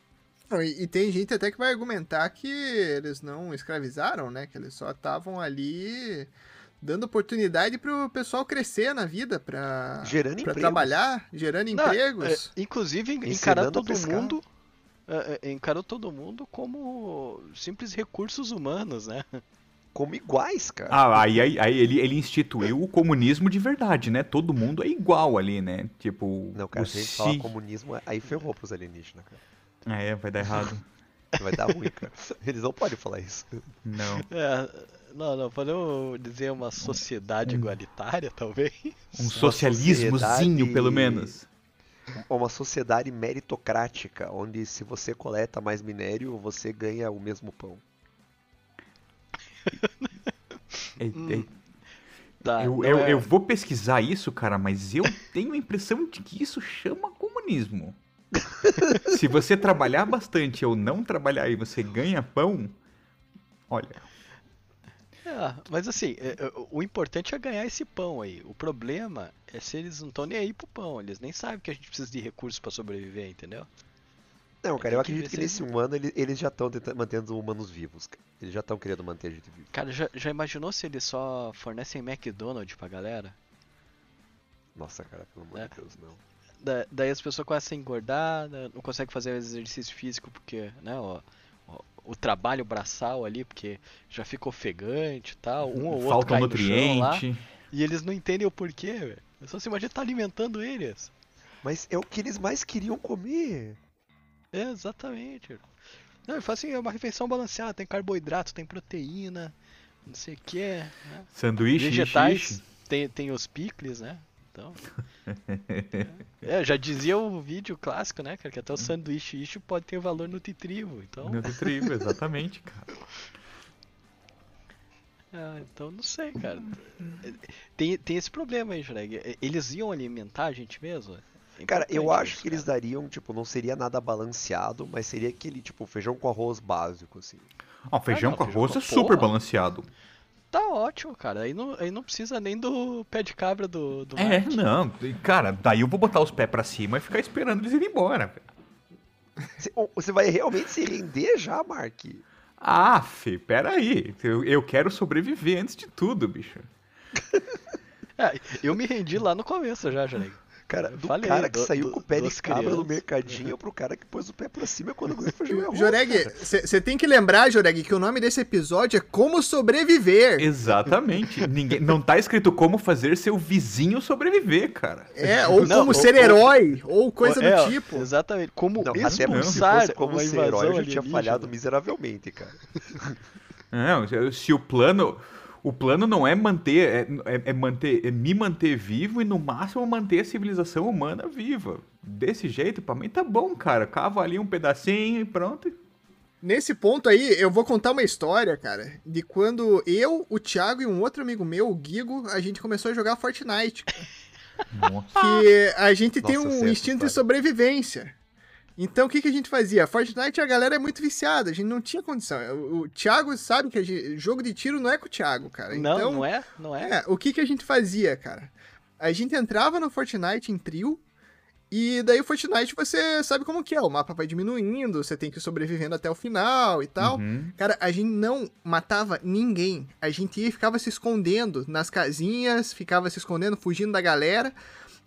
E, e tem gente até que vai argumentar que eles não escravizaram, né? Que eles só estavam ali dando oportunidade pro pessoal crescer na vida, pra, Gerando pra empregos. trabalhar, gerando Não, empregos. é, inclusive, encarar todo pescar. mundo. é, é, encarou todo mundo como simples recursos humanos, né? Como iguais, cara. Ah, aí, aí, aí ele, ele instituiu o comunismo de verdade, né? Todo mundo é igual ali, né? Tipo, não, cara, o se a gente falar si- comunismo, aí ferrou pros alienígenas, cara. Ah, é, vai dar errado. (laughs) Vai dar ruim, cara. Eles não podem falar isso. Não. É, não, não, podemos dizer uma sociedade igualitária, talvez? Um socialismozinho, sociedade- pelo menos. Uma sociedade meritocrática, onde se você coleta mais minério, você ganha o mesmo pão. (laughs) É- Hum. é- Tá, eu, eu, é- eu vou pesquisar isso, cara, mas eu (laughs) tenho a impressão de que isso chama comunismo. (laughs) Se você trabalhar bastante ou não trabalhar e você ganha pão, olha, É, mas assim, é, é, o importante é ganhar esse pão aí. O problema é se eles não estão nem aí pro pão. Eles nem sabem que a gente precisa de recursos pra sobreviver, entendeu? Não, cara, eu acredito que se nesse um ano ele- eles já estão mantendo humanos vivos. cara. Eles já estão querendo manter a gente vivo. Cara, já, já imaginou se eles só fornecem McDonald's pra galera? Nossa, cara, pelo amor É. de Deus, não. Da- daí as pessoas começam a engordar, né, não conseguem fazer exercício físico porque, né, ó, ó, o trabalho braçal ali, porque já fica ofegante e tal, um ou outro falta um cai no chão lá, nutriente. e eles não entendem o porquê, velho. Só se imagina tá alimentando eles. Mas é o que eles mais queriam comer. É, exatamente. Não, ele fala assim, é uma refeição balanceada, tem carboidrato, tem proteína, não sei o que, né? Sanduíche, Vegetais, tem, tem os picles, né? Então. (laughs) é, já dizia o vídeo clássico, né, cara? Que até o sanduíche ishi pode ter valor nutritivo. Então, nutritivo, exatamente, (laughs) cara. ah, então não sei, cara. Tem, tem esse problema aí, Jureg. Eles iam alimentar a gente mesmo? Cara, eu acho isso, que eles dariam, tipo, não seria nada balanceado, mas seria aquele, tipo, feijão com arroz básico, assim. Ó, feijão não, com feijão arroz com é super porra. balanceado. Tá ótimo, cara. Aí não, aí não precisa nem do pé de cabra do, do É, Marte. não, cara, daí eu vou botar os pés pra cima e ficar esperando eles irem embora. Você vai realmente se render já, Mark? Ah, fi, peraí. Eu, eu quero sobreviver antes de tudo, bicho. (laughs) É, eu me rendi lá no começo já, Jureg. Cara, do falei, cara que do- saiu do- com o pé de cabra no mercadinho pro cara que pôs o pé pra cima quando feijão e arroz. Joreg, você tem que lembrar, Joreg, que o nome desse episódio é Como Sobreviver. Exatamente. Ninguém, não tá escrito como fazer seu vizinho sobreviver, cara. É, ou Não, como ou- ser ou- herói, ou coisa É, do tipo. Exatamente. Como Não, até expulsar fosse como ser herói, eu já tinha falhado miseravelmente, cara. Não, se- se o plano. O plano não é manter, é, é- é manter, é me manter vivo e no máximo manter a civilização humana viva. Desse jeito, pra mim tá bom, cara. Cava ali um pedacinho e pronto. Nesse ponto aí, eu vou contar uma história, cara, de quando eu, o Thiago e um outro amigo meu, o Gigo, a gente começou a jogar Fortnite. (laughs) Nossa. Que a gente tem Nossa, um sei essa instinto de história. sobrevivência. Então o que, que a gente fazia? Fortnite a galera é muito viciada, a gente não tinha condição. O, Thiago sabe que a gente- jogo de tiro não é com o Thiago, cara. Não, então, não é? Não é? É, o que, que a gente fazia, cara? A gente entrava no Fortnite em trio, e daí o Fortnite você sabe como que é, o mapa vai diminuindo, você tem que ir sobrevivendo até o final e tal. Uhum. Cara, a gente não matava ninguém. A gente ia e ficava se escondendo nas casinhas, ficava se escondendo, fugindo da galera.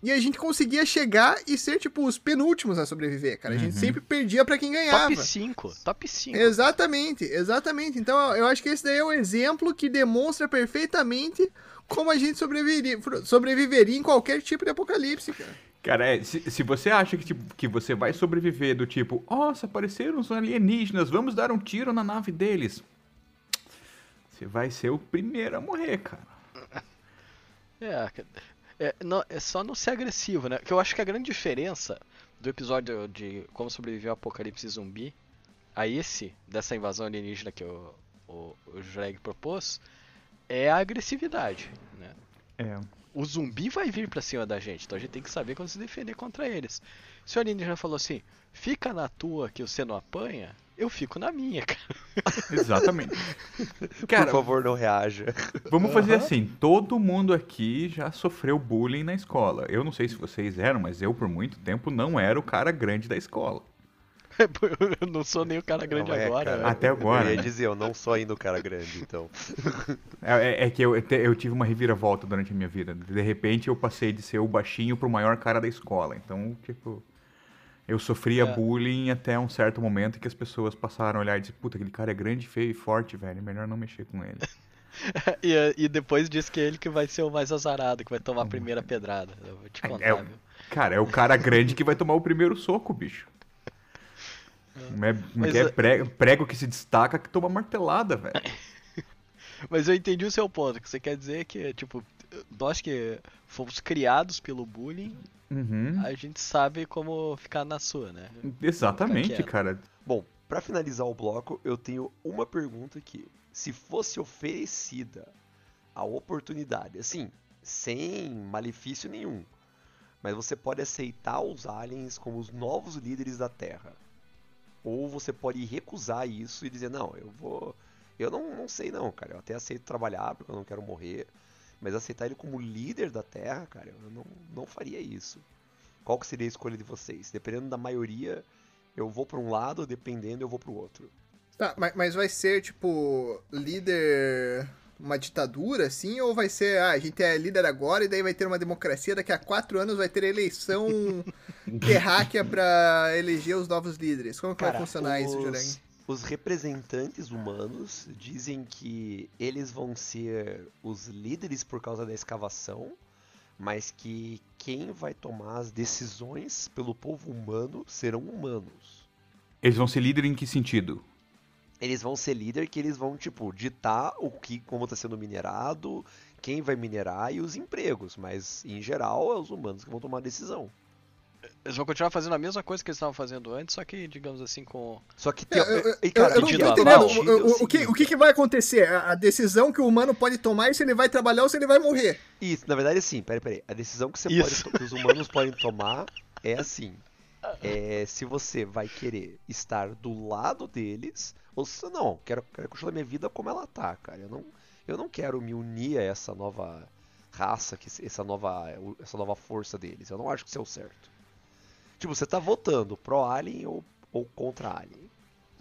E a gente conseguia chegar e ser, tipo, os penúltimos a sobreviver, cara. A gente Uhum. sempre perdia pra quem ganhava. Top 5. Top 5. Exatamente, exatamente. Então eu acho que esse daí é o exemplo que demonstra perfeitamente como a gente sobreviveria, sobreviveria em qualquer tipo de apocalipse, cara. Cara, é, se, se você acha que, tipo, que você vai sobreviver do tipo, nossa, apareceram os alienígenas, vamos dar um tiro na nave deles. Você vai ser o primeiro a morrer, cara. (laughs) É, é, não- é só não ser agressivo, né? Que eu acho que a grande diferença do episódio de Como Sobreviver ao Apocalipse Zumbi a esse, dessa invasão alienígena que o, o, o Drag propôs, é a agressividade, né? É. O zumbi vai vir pra cima da gente, então a gente tem que saber como se defender contra eles. Se o alienígena falou assim, fica na tua que você não apanha, eu fico na minha, cara. (laughs) Exatamente. Cara, Por favor, não reaja. vamos fazer Aham. assim: todo mundo aqui já sofreu bullying na escola. Eu não sei se vocês eram, mas eu, por muito tempo, não era o cara grande da escola. (laughs) eu não sou nem o cara grande é, agora. cara. né? Até agora, Eu ia né? dizer, eu não sou ainda o cara grande, então. (laughs) É, é- é que eu, eu tive uma reviravolta durante a minha vida. De repente eu passei de ser o baixinho pro maior cara da escola. Então, tipo, eu sofria É. bullying até um certo momento que as pessoas passaram a olhar e dizer, puta, aquele cara é grande, feio e forte, velho. Melhor não mexer com ele. (laughs) E, e depois diz que é ele que vai ser o mais azarado, que vai tomar a primeira pedrada. Eu vou te contar, É viu? Cara, é o cara grande que vai tomar o primeiro soco, bicho. É, Mas que é é- prego, prego que se destaca que toma martelada, velho. (laughs) Mas eu entendi o seu ponto. Que você quer dizer é que, tipo, nós que fomos criados pelo bullying, Uhum. a gente sabe como ficar na sua, né? Exatamente, quieto. cara. Bom, pra finalizar o bloco, eu tenho uma pergunta aqui. Se fosse oferecida a oportunidade, assim, sem malefício nenhum. Mas você pode aceitar os aliens como os novos líderes da Terra. Ou você pode recusar isso e dizer, não, eu vou. Eu não, não sei não, cara. Eu até aceito trabalhar porque eu não quero morrer. Mas aceitar ele como líder da Terra, cara, eu não, não faria isso. Qual que seria a escolha de vocês? Dependendo da maioria, eu vou para um lado, dependendo, eu vou para o outro. Tá, mas, mas vai ser, tipo, líder uma ditadura, assim, ou vai ser, ah, a gente é líder agora e daí vai ter uma democracia, daqui a quatro anos vai ter eleição (laughs) terráquea para eleger os novos líderes? Como que Cara, vai funcionar isso, os- Jureng? Os representantes humanos dizem que eles vão ser os líderes por causa da escavação, mas que quem vai tomar as decisões pelo povo humano serão humanos. Eles vão ser líder em que sentido? Eles vão ser líder que eles vão, tipo, ditar o que, como está sendo minerado, quem vai minerar e os empregos, mas em geral é os humanos que vão tomar a decisão. Eles vão continuar fazendo a mesma coisa que eles estavam fazendo antes, só que, digamos assim, com. Só que É, Eu, tem- eu- e, cara, eu não tô pedido entendendo aval. o, o- o que, o que que vai acontecer? A, a decisão que o humano pode tomar é se ele vai trabalhar ou se ele vai morrer. Isso, na verdade, sim, peraí, peraí. A decisão que, você Isso. pode, que os humanos podem tomar é assim. É se você vai querer estar do lado deles, ou se não, quero, quero continuar minha vida como ela tá, cara. Eu não, eu não quero me unir a essa nova raça, que, essa, nova, essa nova força deles. Eu não acho que isso é o certo. Tipo, você tá votando pró-alien ou, ou contra alien.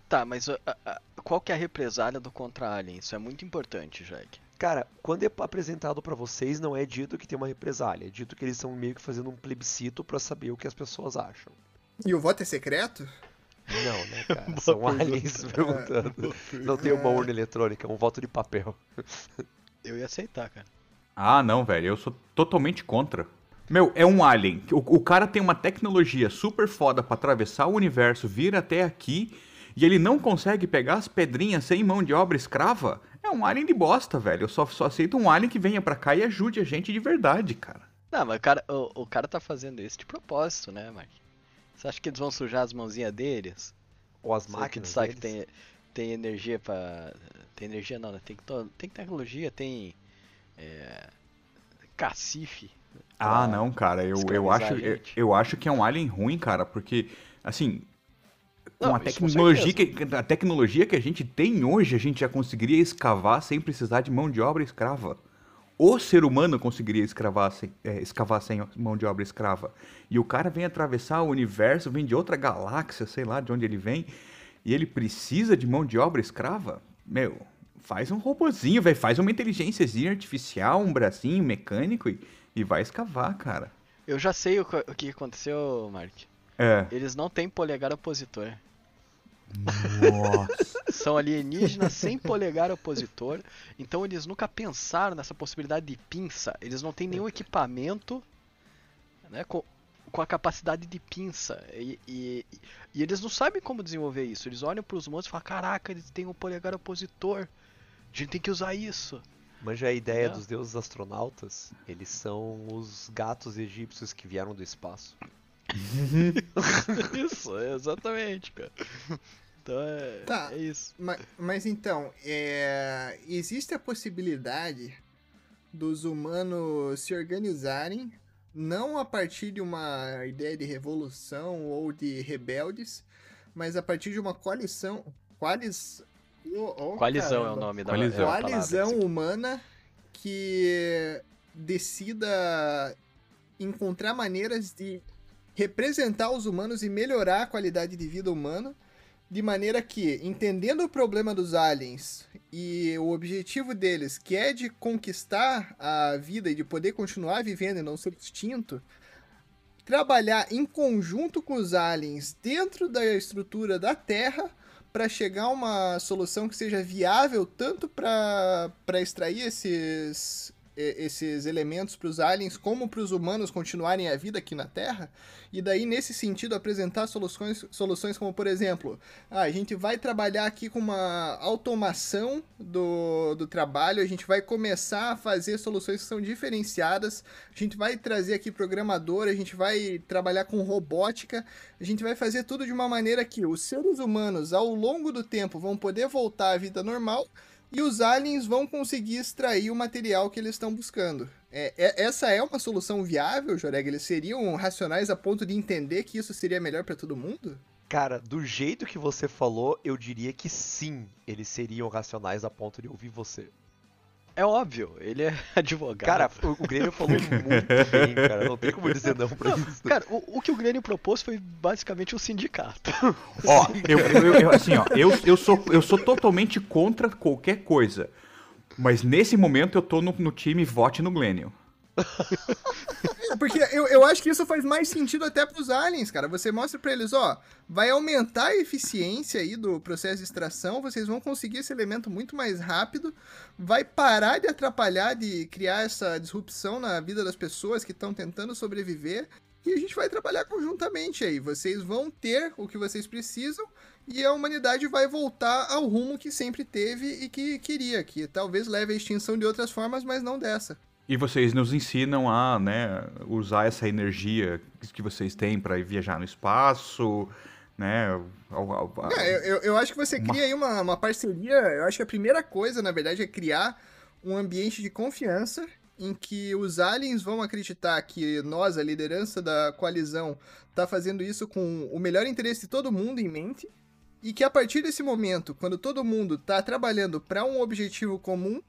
Tá, mas a- a- a- qual que é a represália do contra-alien? Isso é muito importante, Jack. Cara, quando é apresentado pra vocês, não é dito que tem uma represália. É dito que eles estão meio que fazendo um plebiscito pra saber o que as pessoas acham. E o voto é secreto? Não, né, (laughs) cara? São aliens perguntando. Não tem uma urna eletrônica, é um voto de papel. Eu ia aceitar, cara. Ah, não, velho, eu sou totalmente contra. Meu, é um alien. O, o cara tem uma tecnologia super foda pra atravessar o universo, vir até aqui, e ele não consegue pegar as pedrinhas sem mão de obra escrava. É um alien de bosta, velho. Eu só, só aceito um alien que venha pra cá e ajude a gente de verdade, cara. Não, mas o cara, o, o cara tá fazendo isso de propósito, né, Mark? Você acha que eles vão sujar as mãozinhas deles? Ou as que máquinas sabe que deles. tem, tem energia pra. Tem energia não, né? Tem, tem tecnologia, tem. É, cacife. Ah, não, cara, eu, eu, acho, eu, eu acho que é um alien ruim, cara, porque, assim, com Não, a isso com tecnologia, que, a tecnologia que a gente tem hoje, a gente já conseguiria escavar sem precisar de mão de obra escrava. O ser humano conseguiria escravar sem, é, escavar sem mão de obra escrava. E o cara vem atravessar o universo, vem de outra galáxia, sei lá de onde ele vem, e ele precisa de mão de obra escrava? Meu, faz um robozinho, velho, faz uma inteligênciazinha artificial, um bracinho mecânico e, e vai escavar, cara. Eu já sei o, o que aconteceu, Mark. É. Eles não têm polegar opositor. Nossa. (laughs) São alienígenas sem polegar opositor. Então eles nunca pensaram nessa possibilidade de pinça. Eles não têm nenhum equipamento né, com, com a capacidade de pinça. E, e- e eles não sabem como desenvolver isso. Eles olham para os monstros e falam: Caraca, eles têm um polegar opositor. A gente tem que usar isso. Manja a ideia É. dos deuses astronautas? Eles são os gatos egípcios que vieram do espaço. (laughs) isso, exatamente, cara. Então é, Tá. é isso. Ma- Mas, então, é, existe a possibilidade dos humanos se organizarem, não a partir de uma ideia de revolução ou de rebeldes, mas a partir de uma coalição. Coalis... Oh, Coalizão é o nome da Coalizão. é palavra coalizão você- humana que decida encontrar maneiras de representar os humanos e melhorar a qualidade de vida humana, de maneira que, entendendo o problema dos aliens e o objetivo deles, que é de conquistar a vida e de poder continuar vivendo e não ser extinto, trabalhar em conjunto com os aliens dentro da estrutura da Terra para chegar a uma solução que seja viável tanto para extrair esses, esses elementos para os aliens como para os humanos continuarem a vida aqui na Terra. E daí, nesse sentido, apresentar soluções, soluções como, por exemplo, ah, a gente vai trabalhar aqui com uma automação do, do trabalho, a gente vai começar a fazer soluções que são diferenciadas, a gente vai trazer aqui programador, a gente vai trabalhar com robótica, a gente vai fazer tudo de uma maneira que os seres humanos, ao longo do tempo, vão poder voltar à vida normal, e os aliens vão conseguir extrair o material que eles estão buscando. É, é- essa é uma solução viável, Joreg? Eles seriam racionais a ponto de entender que isso seria melhor pra todo mundo? Cara, do jeito que você falou, eu diria que sim, eles seriam racionais a ponto de ouvir você. É óbvio, ele é (laughs) advogado. Cara, o, o Grêmio falou muito bem, cara. Não tem como dizer não pra isso. Cara, o, o que o Grêmio propôs foi basicamente um sindicato. (laughs) Ó, eu, eu- eu- assim, ó, eu, eu, sou, eu sou totalmente contra qualquer coisa. Mas nesse momento eu tô no, no time vote no Glênio. É, Porque eu, eu acho que isso faz mais sentido até pros aliens, cara. Você mostra pra eles, ó, vai aumentar a eficiência aí do processo de extração, vocês vão conseguir esse elemento muito mais rápido, vai parar de atrapalhar, de criar essa disrupção na vida das pessoas que estão tentando sobreviver. E a gente vai trabalhar conjuntamente aí. Vocês vão ter o que vocês precisam e a humanidade vai voltar ao rumo que sempre teve e que queria, que talvez leve à extinção de outras formas, mas não dessa. E vocês nos ensinam a né, usar essa energia que vocês têm para viajar no espaço, né? É, eu, eu- acho que você cria aí uma, uma parceria. Eu acho que a primeira coisa, na verdade, é criar um ambiente de confiança em que os aliens vão acreditar que nós, a liderança da coalizão, tá fazendo isso com o melhor interesse de todo mundo em mente. E que a partir desse momento, quando todo mundo tá trabalhando para um objetivo comum,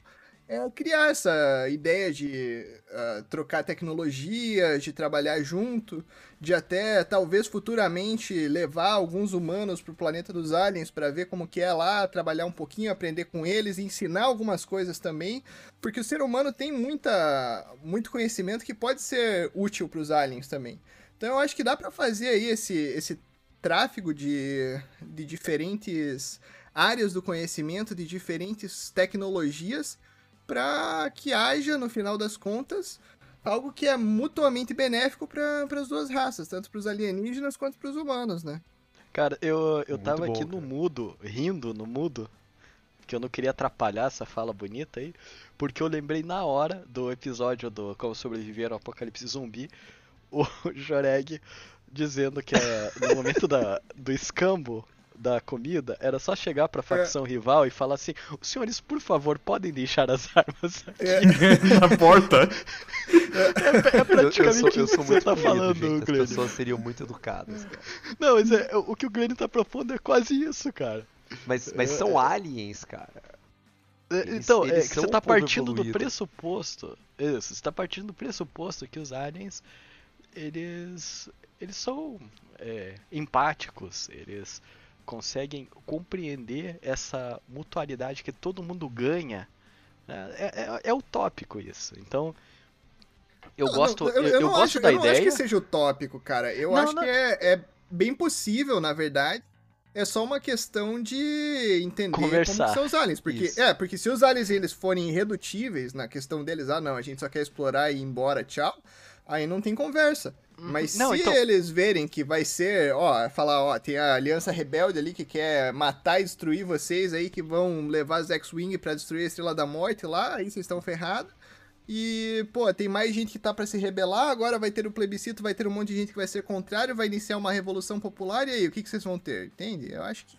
é criar essa ideia de ah, trocar tecnologias, de trabalhar junto, de até talvez futuramente levar alguns humanos pro planeta dos aliens para ver como que é lá, trabalhar um pouquinho, aprender com eles, ensinar algumas coisas também, porque o ser humano tem muita muito conhecimento que pode ser útil para os aliens também. Então eu acho que dá para fazer aí esse esse tráfego de, de diferentes áreas do conhecimento, de diferentes tecnologias, para que haja, no final das contas, algo que é mutuamente benéfico para as duas raças, tanto para os alienígenas quanto para os humanos, né? Cara, eu, eu Muito tava bom, aqui no cara. mudo, rindo no mudo, que eu não queria atrapalhar essa fala bonita aí, porque eu lembrei na hora do episódio do Como Sobreviver ao Apocalipse Zumbi, o (laughs) Joreg dizendo que é, no momento da, do escambo da comida, era só chegar pra facção rival e falar assim, os senhores, por favor, podem deixar as armas aqui. (laughs) na porta. É, é praticamente eu, eu isso sou que você muito tá falando, gente. As pessoas seriam muito educadas, cara. Não, mas é, o que o Glênio tá propondo é quase isso, cara. Mas, mas são aliens, cara. É, Eles- então, é eles que são você um tá povo partindo do evoluído. pressuposto. Isso, você tá partindo do pressuposto que os aliens eles eles são é, empáticos, eles conseguem compreender essa mutualidade que todo mundo ganha. né? É, é, é utópico isso. Então, eu Não, gosto, não, eu, eu não gosto acho, da eu não acho ideia. que seja utópico, cara. Eu Não, acho que é, é bem possível, na verdade. É só uma questão de entender Conversar. como são os aliens. Porque, Isso. é, porque se os aliens eles forem irredutíveis na questão deles, ah, não, a gente só quer explorar e ir embora, tchau, aí não tem conversa. Mas Não, se então- eles verem que vai ser, ó, falar, ó, tem a Aliança Rebelde ali que quer matar e destruir vocês aí, que vão levar os X-Wing pra destruir a Estrela da Morte lá, aí vocês estão ferrados. E, pô, tem mais gente que tá pra se rebelar, agora vai ter o plebiscito, vai ter um monte de gente que vai ser contrário, vai iniciar uma revolução popular, e aí, o que, que vocês vão ter? Entende? Eu acho que.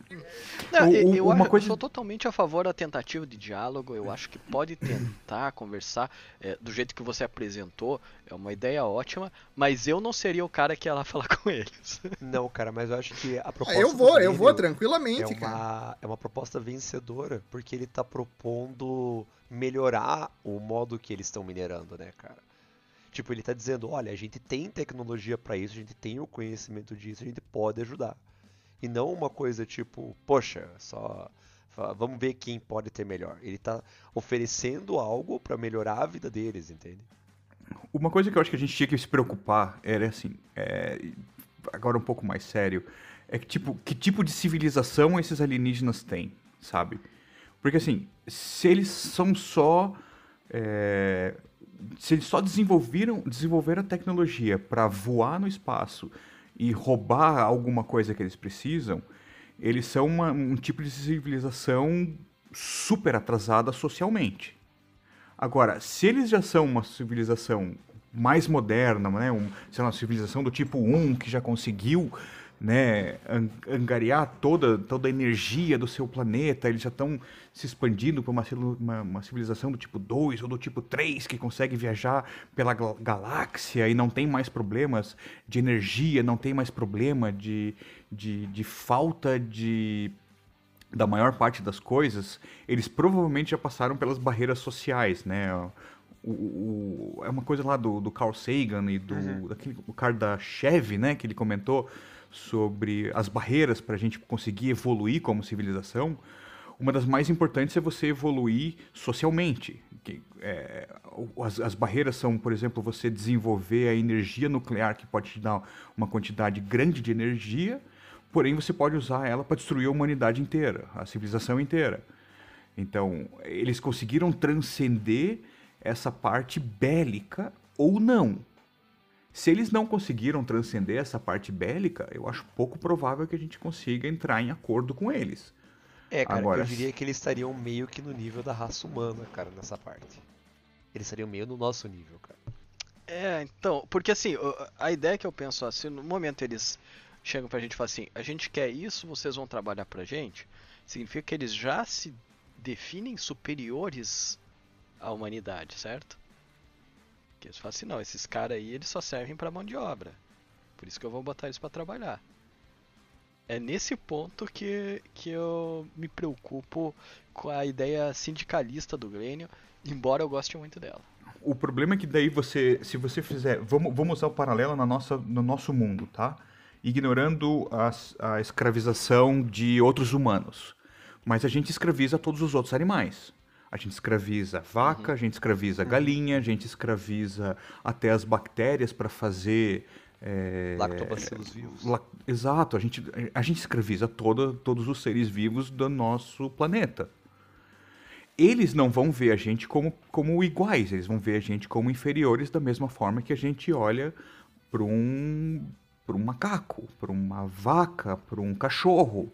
Não, o- eu uma acho- coisa- eu sou totalmente a favor da tentativa de diálogo. Eu acho que pode tentar conversar é, do jeito que você apresentou. É uma ideia ótima, mas eu não seria o cara que ia lá (laughs) falar com eles. Não, cara, mas eu acho que a Ah, proposta eu do vou, eu vou tranquilamente, é cara. uma, é uma proposta vencedora, porque ele tá propondo melhorar o modo que eles estão minerando, né, cara? Tipo, ele tá dizendo, olha, a gente tem tecnologia pra isso, a gente tem o conhecimento disso, a gente pode ajudar. E não uma coisa tipo, poxa, só vamos ver quem pode ter melhor. Ele tá oferecendo algo pra melhorar a vida deles, entende? Uma coisa que eu acho que a gente tinha que se preocupar era assim, é, agora um pouco mais sério, é que tipo, que tipo de civilização esses alienígenas têm, sabe? Porque assim, se eles são só, é, se eles só desenvolveram, desenvolveram a tecnologia para voar no espaço e roubar alguma coisa que eles precisam, eles são uma- um tipo de civilização super atrasada socialmente. Agora, se eles já são uma civilização mais moderna, né, um, uma civilização do tipo 1 que já conseguiu né, an- angariar toda, toda a energia do seu planeta, eles já estão se expandindo para uma, uma, uma civilização do tipo 2 ou do tipo 3 que consegue viajar pela gal- galáxia e não tem mais problemas de energia, não tem mais problema de, de, de falta de da maior parte das coisas, eles provavelmente já passaram pelas barreiras sociais, né? O, o- é uma coisa lá do, do Carl Sagan e do daquele, o cara da Chevy, né? Que ele comentou sobre as barreiras para a gente conseguir evoluir como civilização. Uma das mais importantes é você evoluir socialmente. Que, é, as, as barreiras são, por exemplo, você desenvolver a energia nuclear que pode te dar uma quantidade grande de energia, porém você pode usar ela para destruir a humanidade inteira, a civilização inteira. Então, eles conseguiram transcender essa parte bélica ou não. Se eles não conseguiram transcender essa parte bélica, eu acho pouco provável que a gente consiga entrar em acordo com eles. É, cara, Agora, eu diria que eles estariam meio que no nível da raça humana, cara, nessa parte. Eles estariam meio no nosso nível, cara. É, então, porque assim, a ideia que eu penso assim, no momento eles chegam pra gente e falam assim, a gente quer isso, vocês vão trabalhar pra gente, significa que eles já se definem superiores à humanidade, certo? Que eles falam assim, não, esses caras aí, eles só servem pra mão de obra. Por isso que eu vou botar eles pra trabalhar. É nesse ponto que, que eu me preocupo com a ideia sindicalista do Glênio, embora eu goste muito dela. O problema é que daí você, se você fizer, vamos, vamos usar o paralelo na nossa, no nosso mundo, tá? Ignorando as- a escravização de outros humanos. Mas a gente escraviza todos os outros animais. A gente escraviza a vaca, a gente escraviza a galinha, a gente escraviza até as bactérias para fazer. é, Lactobacilos vivos. La- Exato, a gente, a gente escraviza toda, todos os seres vivos do nosso planeta. Eles não vão ver a gente como, como iguais, eles vão ver a gente como inferiores da mesma forma que a gente olha para um, pra um macaco, para uma vaca, para um cachorro.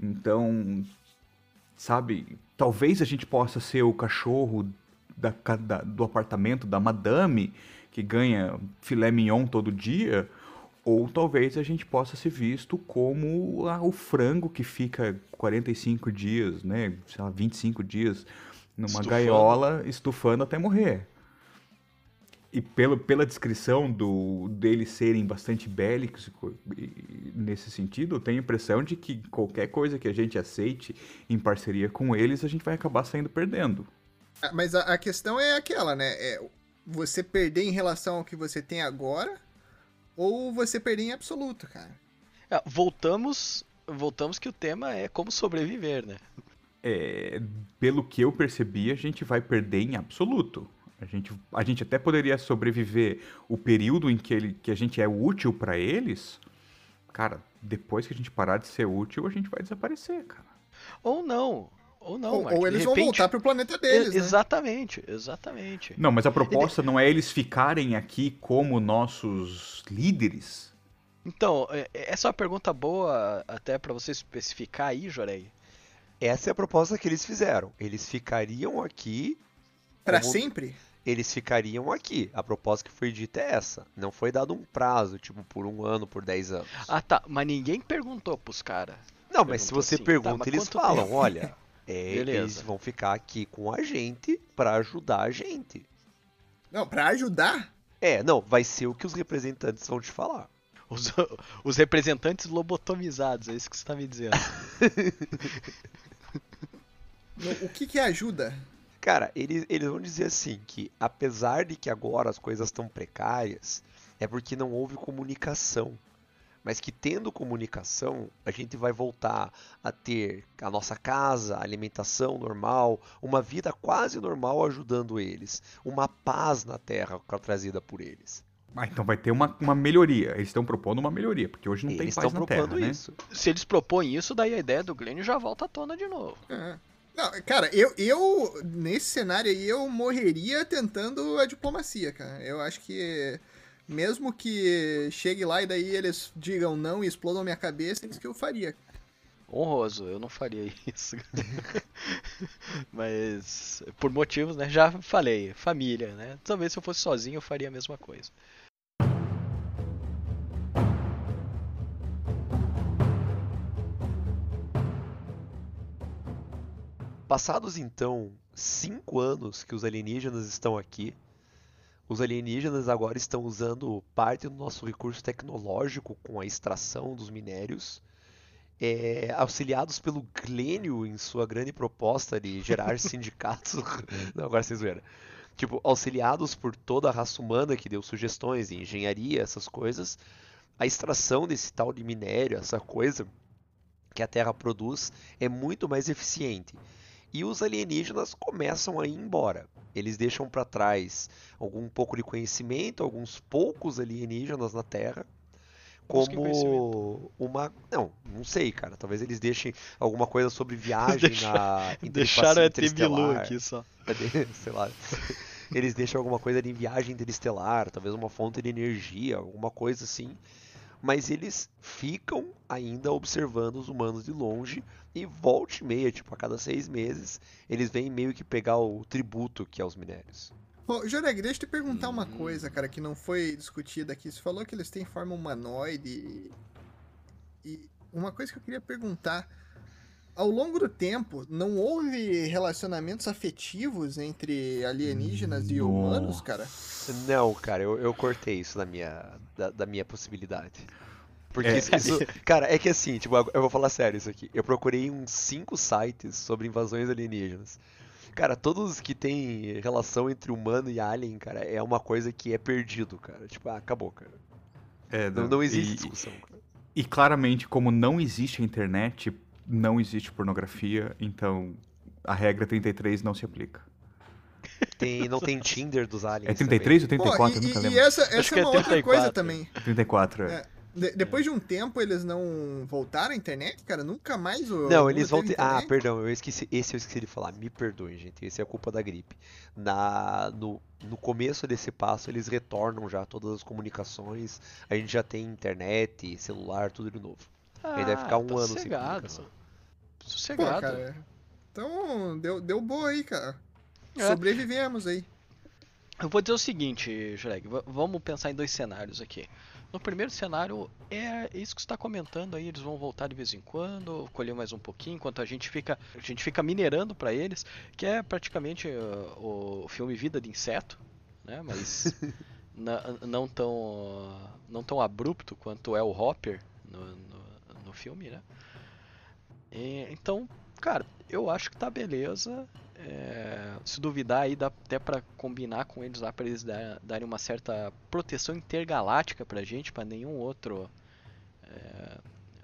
Então, sabe, talvez a gente possa ser o cachorro da, da- do apartamento da madame que ganha filé mignon todo dia, ou talvez a gente possa ser visto como ah, o frango que fica 45 dias, né, sei lá, 25 dias numa Estufando. gaiola estufando até morrer. E pelo, pela descrição do, deles serem bastante bélicos nesse sentido, eu tenho a impressão de que qualquer coisa que a gente aceite em parceria com eles, a gente vai acabar saindo perdendo. Ah, Mas a, a questão é aquela, né? É você perder em relação ao que você tem agora ou você perder em absoluto, cara. É, voltamos, voltamos que o tema é como sobreviver, né? É, pelo que eu percebi, a gente vai perder em absoluto. A gente, a gente até poderia sobreviver o período em que, ele, que a gente é útil para eles. Cara, depois que a gente parar de ser útil, a gente vai desaparecer, cara. Ou não, ou não. ou, Mark, ou eles vão repente- voltar pro planeta deles, E- né? Exatamente, exatamente. Não, mas a proposta não é eles ficarem aqui como nossos líderes. Então, é- essa é uma pergunta boa até pra você especificar aí, Jorei. Essa é a proposta que eles fizeram. Eles ficariam aqui. Pra como- sempre? Eles ficariam aqui. A proposta que foi dita é essa. Não foi dado um prazo, tipo, por um ano, por 10 anos. Ah tá, mas ninguém perguntou pros caras. Não, mas se perguntou você assim, tá, pergunta, mas eles falam, tempo? olha, (laughs) é, eles vão ficar aqui com a gente pra ajudar a gente. Não, pra ajudar? É, não, vai ser o que os representantes vão te falar. Os, (laughs) os representantes lobotomizados, é isso que você tá me dizendo. (laughs) O que que ajuda? Cara, eles, eles vão dizer assim que apesar de que agora as coisas estão precárias, é porque não houve comunicação. Mas que tendo comunicação, a gente vai voltar a ter a nossa casa, a alimentação normal, uma vida quase normal ajudando eles. Uma paz na Terra trazida por eles. Ah, então vai ter uma, uma melhoria. Eles estão propondo uma melhoria, porque hoje não tem eles paz estão na propondo Terra, né? isso. Se eles propõem isso, daí a ideia do Glênio já volta à tona de novo. É. Não, cara, eu, eu, nesse cenário aí, eu morreria tentando a diplomacia, cara. Eu acho que, mesmo que chegue lá e daí eles digam não e explodam minha cabeça, é isso que eu faria. Honroso, eu não faria (laughs) isso. Mas, por motivos, né? Já falei, família, né? Talvez se eu fosse sozinho eu faria a mesma coisa. Passados então cinco anos que os alienígenas estão aqui, os alienígenas agora estão usando parte do nosso recurso tecnológico com a extração dos minérios, é, auxiliados pelo Glênio em sua grande proposta de gerar (laughs) sindicatos. (laughs) Não, agora sem zoeira. Tipo, auxiliados por toda a raça humana que deu sugestões de engenharia, essas coisas, a extração desse tal de minério, essa coisa que a Terra produz, é muito mais eficiente. E os alienígenas começam a ir embora. Eles deixam para trás algum pouco de conhecimento, alguns poucos alienígenas na Terra, como uma. Não, não sei, cara. Talvez eles deixem alguma coisa sobre (laughs) viagem na. Deixaram a Bilu aqui só. (laughs) sei lá. Eles deixam alguma coisa de viagem interestelar, talvez uma fonte de energia, alguma coisa assim. Mas eles ficam ainda observando os humanos de longe e volte e meia, tipo, a cada seis meses, eles vêm meio que pegar o tributo que é os minérios. Ô, Joreg, deixa eu te perguntar uma coisa, cara, que não foi discutida aqui. Você falou que eles têm forma humanoide. e- E uma coisa que eu queria perguntar. Ao longo do tempo, não houve relacionamentos afetivos entre alienígenas e humanos, cara? Não, cara, eu, eu cortei isso da minha, da, da minha possibilidade. Porque É. isso, isso- Cara, é que assim, tipo, eu vou falar sério isso aqui. Eu procurei uns cinco sites sobre invasões alienígenas. Cara, todos que tem relação entre humano e alien, cara, é uma coisa que é perdido, cara. Tipo, ah, acabou, cara. É, Não, não existe e- discussão, cara. E claramente, como não existe a internet, não existe pornografia, então a regra 33 não se aplica. Tem, não tem Tinder dos aliens. É 33 ou Pô, 34? eu e, nunca e- lembro. e essa, essa é é uma outra coisa 34. também. 34, é. É. De- depois de um tempo, eles não voltaram à internet, cara? Nunca mais o. Não, eles vão ter. Ah, perdão, eu esqueci. Esse eu esqueci de falar. Me perdoem, gente. Esse é a culpa da gripe. Na, no, no começo desse passo, eles retornam já todas as comunicações. A gente já tem internet, celular, tudo de novo. Aí deve ficar um tá ano sem sossegado. Pô, Sossegado. cara. Então, deu, deu boa aí, cara. É. Sobrevivemos aí. Eu vou dizer o seguinte, Jureg, v- vamos pensar em dois cenários aqui. No primeiro cenário, é isso que você está comentando aí, eles vão voltar de vez em quando, colher mais um pouquinho, enquanto a gente fica, a gente fica minerando para eles, que é praticamente uh, o filme Vida de Inseto, né? Mas (laughs) na- não tão não tão abrupto quanto é o Hopper no filme, né? E, então, cara, eu acho que tá beleza. É, se duvidar aí dá até pra combinar com eles lá pra eles dar- darem uma certa proteção intergaláctica pra gente, pra nenhum outro é,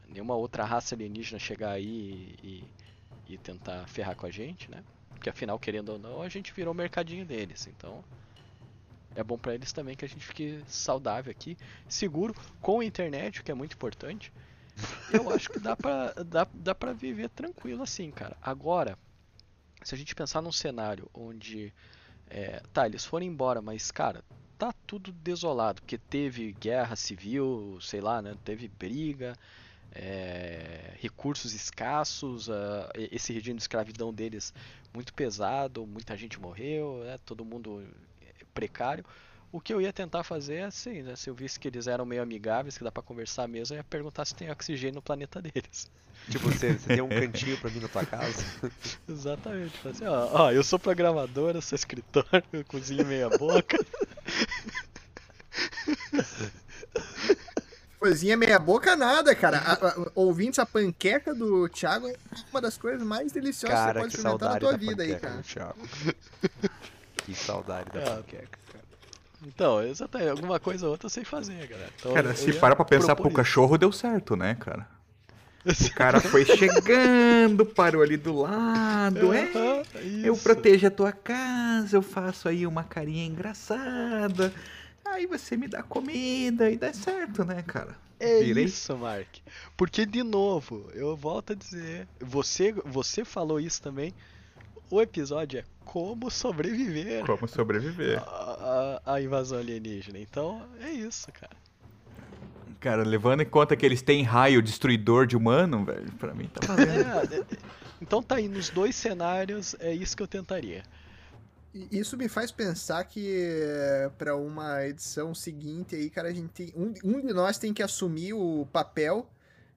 nenhuma outra raça alienígena chegar aí e, e tentar ferrar com a gente, né? Porque afinal, querendo ou não, a gente virou o mercadinho deles, então é bom pra eles também que a gente fique saudável aqui, seguro, com internet, o que é muito importante. Eu acho que dá pra, dá, dá pra viver tranquilo assim, cara. Agora, se a gente pensar num cenário onde é, tá, eles foram embora, mas cara, tá tudo desolado, porque teve guerra civil, sei lá, né? Teve briga, é, recursos escassos, e- esse regime de escravidão deles muito pesado, muita gente morreu, né, todo mundo é, precário. O que eu ia tentar fazer é assim, né, se eu visse que eles eram meio amigáveis, que dá pra conversar mesmo, eu ia perguntar se tem oxigênio no planeta deles. (laughs) Tipo, você, você tem um cantinho pra mim na tua casa? (laughs) Exatamente. Assim, ó, ó, eu sou programador, eu sou escritor, eu cozinho meia boca. (laughs) Coisinha meia boca nada, cara. A, a, ouvintes, a panqueca do Thiago é uma das coisas mais deliciosas que você Cara, pode que experimentar na tua da vida aí, cara. Thiago. Que saudade da É. panqueca, cara. Então, exatamente, alguma coisa ou outra eu sei fazer, galera. Então, Cara, se parar pra pensar pro cachorro, deu certo, né, cara? (laughs) O cara foi chegando, parou ali do lado, é. Aham, Eu protejo a tua casa, eu faço aí uma carinha engraçada. Aí você me dá comida e dá certo, né, cara? É Virei. isso, Mark. Porque, de novo, eu volto a dizer, você, você falou isso também, o episódio é como sobreviver Como sobreviver. à invasão alienígena. Então, é isso, cara. Cara, levando em conta que eles têm raio destruidor de humano, velho, pra mim tá valendo. É, é, então tá aí, nos dois cenários, é isso que eu tentaria. Isso me faz pensar que é, pra uma edição seguinte aí, cara, a gente tem, um, um de nós tem que assumir o papel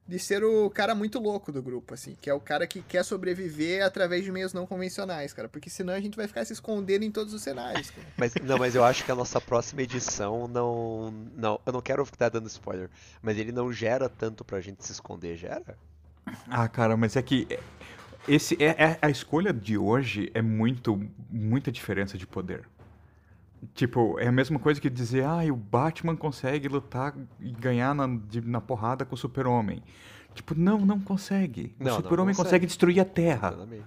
de ser o cara muito louco do grupo, assim, que é o cara que quer sobreviver através de meios não convencionais, cara, porque senão a gente vai ficar se escondendo em todos os cenários. Cara. Mas, não, mas eu acho que a nossa próxima edição não. Não, eu não quero ficar dando spoiler, mas ele não gera tanto pra gente se esconder, gera? Ah, cara, mas é que esse é, é- a escolha de hoje é muito muita diferença de poder. Tipo, é a mesma coisa que dizer, ah, o Batman consegue lutar e ganhar na, de- na porrada com o Super-Homem. Tipo, não, não consegue. Não, o Super-Homem consegue. consegue destruir a Terra. Exatamente.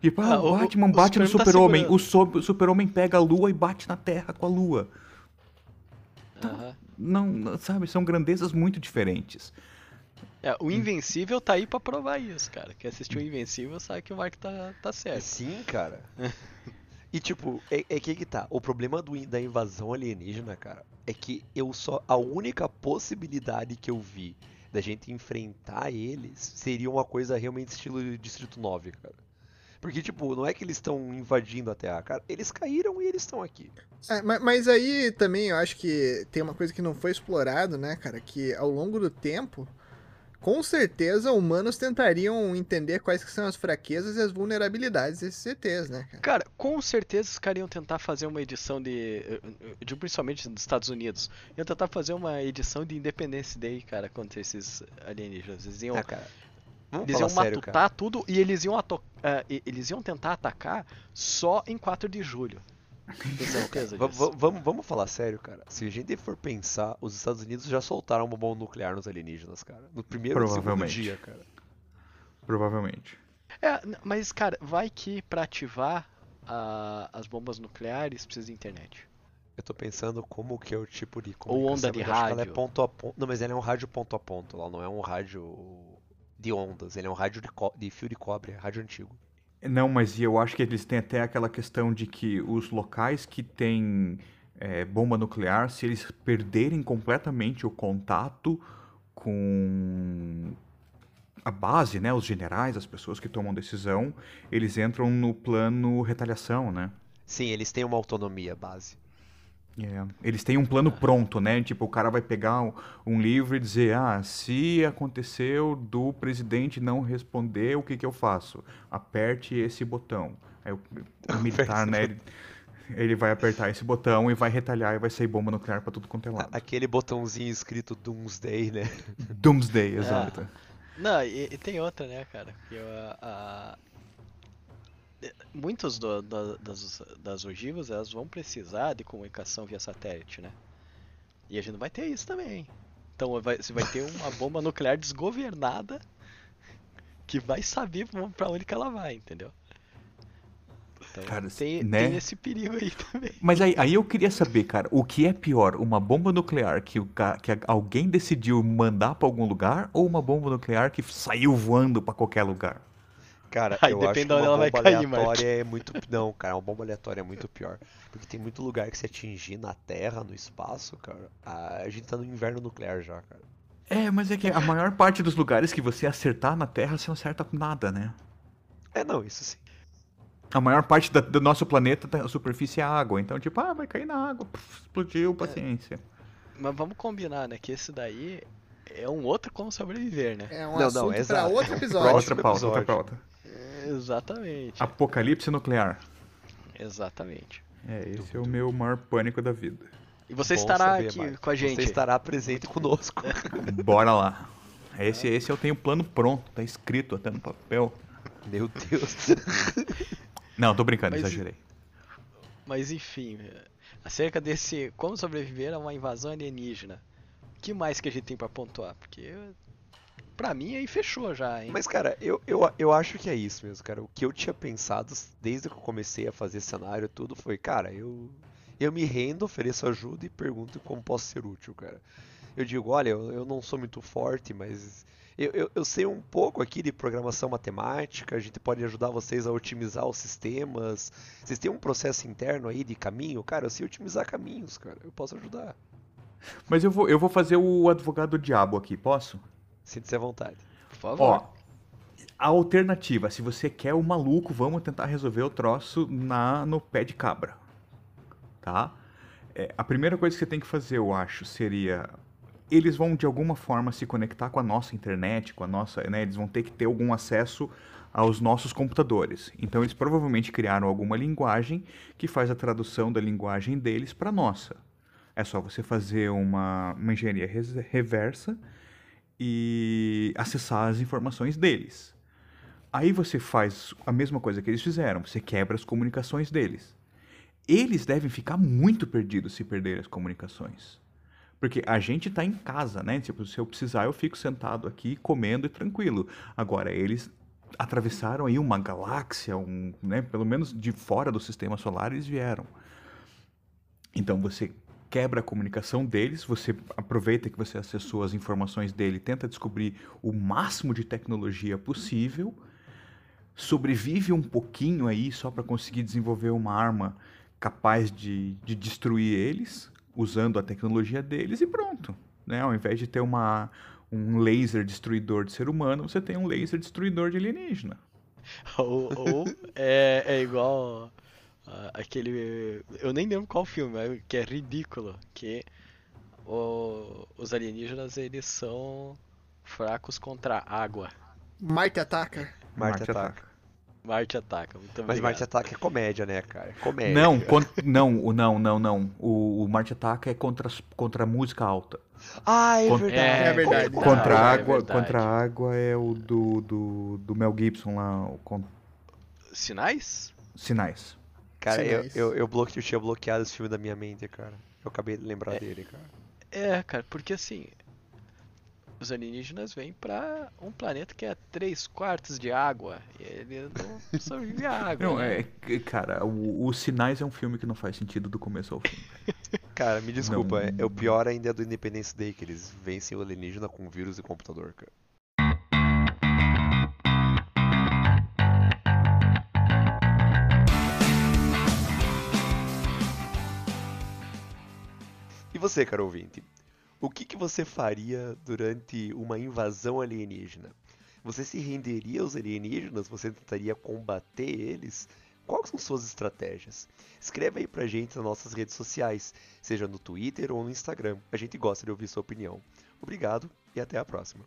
Tipo, ah, Ah, o o- Batman o bate no Superman tá Super-Homem, segurando. o, o Super-Homem pega a Lua e bate na Terra com a Lua. Aham. Não, não- sabe, são grandezas muito diferentes. É, o Invencível tá aí pra provar isso, cara. Quem assistiu o Invencível sabe que o Mark tá, tá certo. Sim, cara. (laughs) E tipo, é, é que que tá. O problema do, da invasão alienígena, cara, é que eu só. A única possibilidade que eu vi da gente enfrentar eles seria uma coisa realmente estilo Distrito 9, cara. Porque, tipo, não é que eles estão invadindo a Terra, cara. Eles caíram e eles estão aqui. É, ma- mas aí também eu acho que tem uma coisa que não foi explorado, né, cara? Que ao longo do tempo, com certeza humanos tentariam entender quais que são as fraquezas e as vulnerabilidades desses CTs, né, cara? Cara, com certeza os caras iam tentar fazer uma edição de. de principalmente dos Estados Unidos. Iam tentar fazer uma edição de Independence Day, cara, contra esses alienígenas. Eles iam, Ah, cara. Vamos eles iam sério, matutar cara. tudo e eles iam, e- eles iam tentar atacar só em 4 de julho. Tem certeza disso? va- Vamos, vamos falar sério, cara. Se a gente for pensar, os Estados Unidos já soltaram uma bomba nuclear nos alienígenas, cara. No primeiro e segundo Provavelmente. dia, cara. Provavelmente. É, mas cara, vai que pra ativar a- as bombas nucleares precisa de internet. Eu tô pensando como que é o tipo de Ou onda de que ela é rádio. ponto a ponto. Não, mas ela é um rádio ponto a ponto. Ela não é um rádio de ondas. Ele é um rádio de, co- de fio de cobre, é rádio antigo. Não, mas eu acho que eles têm até aquela questão de que os locais que têm é, bomba nuclear, se eles perderem completamente o contato com a base, né, os generais, as pessoas que tomam decisão, eles entram no plano retaliação, né? Sim, eles têm uma autonomia base. É, Eles têm um plano pronto, né? Tipo, o cara vai pegar um, um livro e dizer, ah, se aconteceu do presidente não responder, o que que eu faço? Aperte esse botão. Aí o, o militar, né, ele, ele vai apertar esse botão e vai retalhar e vai sair bomba nuclear pra tudo quanto é lado. Aquele botãozinho escrito Doomsday, né? Doomsday, (laughs) exato. Não, e, e tem outra, né, cara? Que a, a- e- muitos do- da- das, das ogivas elas vão precisar de comunicação via satélite, né? E a gente não vai ter isso também. Então vai, você vai ter uma (laughs) bomba nuclear desgovernada que vai saber pra onde que ela vai, entendeu? Então Cara, tem, né? tem esse perigo aí também. Mas aí, aí eu queria saber, cara, o que é pior? Uma bomba nuclear que, o, que alguém decidiu mandar pra algum lugar ou uma bomba nuclear que saiu voando pra qualquer lugar? Cara, Aí eu depende acho que onde uma ela vai bomba cair, aleatória (laughs) é muito... Não, cara, uma bomba aleatória é muito pior. Porque tem muito lugar que se atingir na Terra, no espaço, cara, a gente tá no inverno nuclear já, cara. É, mas é que a maior parte dos lugares que você acertar na Terra, você não acerta nada, né? É, não, isso sim. A maior parte da- do nosso planeta, a superfície é água. Então, tipo, ah, vai cair na água, puf, explodiu, paciência. Mas vamos combinar, né? Que esse daí é um outro como sobreviver, né? É um Não, não, assunto pra exato. outro (laughs) É episódio. próximo outra pauta, outra pauta. É, Exatamente. Apocalipse nuclear. Exatamente. É, esse é o meu maior pânico da vida. E você Bom estará saber, aqui Marcos. com a gente. Você estará presente conosco. (laughs) Bora lá. Esse, esse eu tenho o plano pronto, tá escrito até no papel. Meu Deus. Não, tô brincando, Mas- exagerei. Mas enfim, acerca desse como sobreviver a uma invasão alienígena. O que mais que a gente tem pra pontuar? Porque pra mim aí fechou já, hein? Mas, cara, eu, eu, eu acho que é isso mesmo, cara. O que eu tinha pensado desde que eu comecei a fazer cenário e tudo foi, cara, eu, eu me rendo, ofereço ajuda e pergunto como posso ser útil, cara. Eu digo, olha, eu, eu não sou muito forte, mas eu, eu, eu sei um pouco aqui de programação matemática, a gente pode ajudar vocês a otimizar os sistemas. Vocês têm um processo interno aí de caminho? Cara, eu sei otimizar caminhos, cara. Eu posso ajudar. Mas eu vou, eu vou fazer o advogado diabo aqui, posso? Sinta-se à vontade. Por favor. Ó, a alternativa, se você quer o maluco, vamos tentar resolver o troço na, no pé de cabra. Tá? É, a primeira coisa que você tem que fazer, eu acho, seria eles vão de alguma forma se conectar com a nossa internet, com a nossa, né, eles vão ter que ter algum acesso aos nossos computadores. Então eles provavelmente criaram alguma linguagem que faz a tradução da linguagem deles para nossa. É só você fazer uma, uma engenharia reversa e acessar as informações deles. Aí você faz a mesma coisa que eles fizeram, você quebra as comunicações deles. Eles devem ficar muito perdidos se perderem as comunicações. Porque a gente está em casa, né? Tipo, se eu precisar, eu fico sentado aqui comendo e tranquilo. Agora, eles atravessaram aí uma galáxia, um, né? pelo menos de fora do sistema solar eles vieram. Então você quebra a comunicação deles, você aproveita que você acessou as informações dele, tenta descobrir o máximo de tecnologia possível, sobrevive um pouquinho aí só para conseguir desenvolver uma arma capaz de, de destruir eles, usando a tecnologia deles e pronto. Né? Ao invés de ter uma, um laser destruidor de ser humano, você tem um laser destruidor de alienígena. (laughs) ou, ou é, é igual uh, aquele. Eu nem lembro qual filme, que é ridículo. Que o, os alienígenas eles são fracos contra a água. Marte ataca. Marte, Marte ataca. ataca. Marte Ataca, muito Mas Marte Ataca é comédia, né, cara? Comédia. Não, não, não, não, não. O, o Marte Ataca é contra, contra a música alta. Ah, é verdade. É, é verdade. Contra a água, é contra a água é o do, do, do Mel Gibson lá. O Sinais? Sinais. Cara. Eu, eu, eu, bloque, eu tinha bloqueado esse filme da minha mente, cara. Eu acabei de lembrar é, dele, cara. É, cara, porque assim, os alienígenas vêm para um planeta que é 3 quartos de água. E ele não sobrevive a água. Não, né? é, cara, o, o, Sinais é um filme que não faz sentido do começo ao fim. (laughs) cara, me desculpa, não... é, o pior ainda é do Independence Day, que eles vencem o alienígena com vírus e computador, cara. Você, caro ouvinte? O que, que você faria durante uma invasão alienígena? Você se renderia aos alienígenas? Você tentaria combater eles? Quais são suas estratégias? Escreva aí pra gente nas nossas redes sociais, seja no Twitter ou no Instagram. A gente gosta de ouvir sua opinião. Obrigado e até a próxima.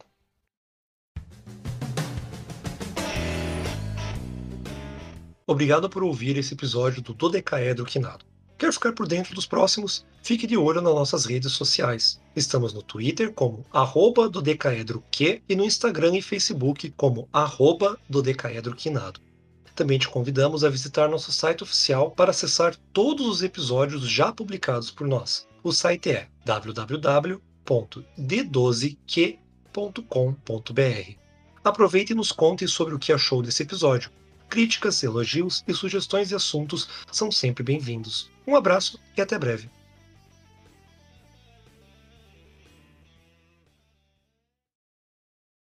Obrigado por ouvir esse episódio do Dodecaedro Quinado. Quer ficar por dentro dos próximos? Fique de olho nas nossas redes sociais. Estamos no Twitter como arroba do Decaedroque e no Instagram e Facebook como arroba do Decaedroquinado. Também te convidamos a visitar nosso site oficial para acessar todos os episódios já publicados por nós. O site é www.d12q.com.br. Aproveite e nos conte sobre o que achou desse episódio. Críticas, elogios e sugestões de assuntos são sempre bem-vindos. Um abraço e até breve.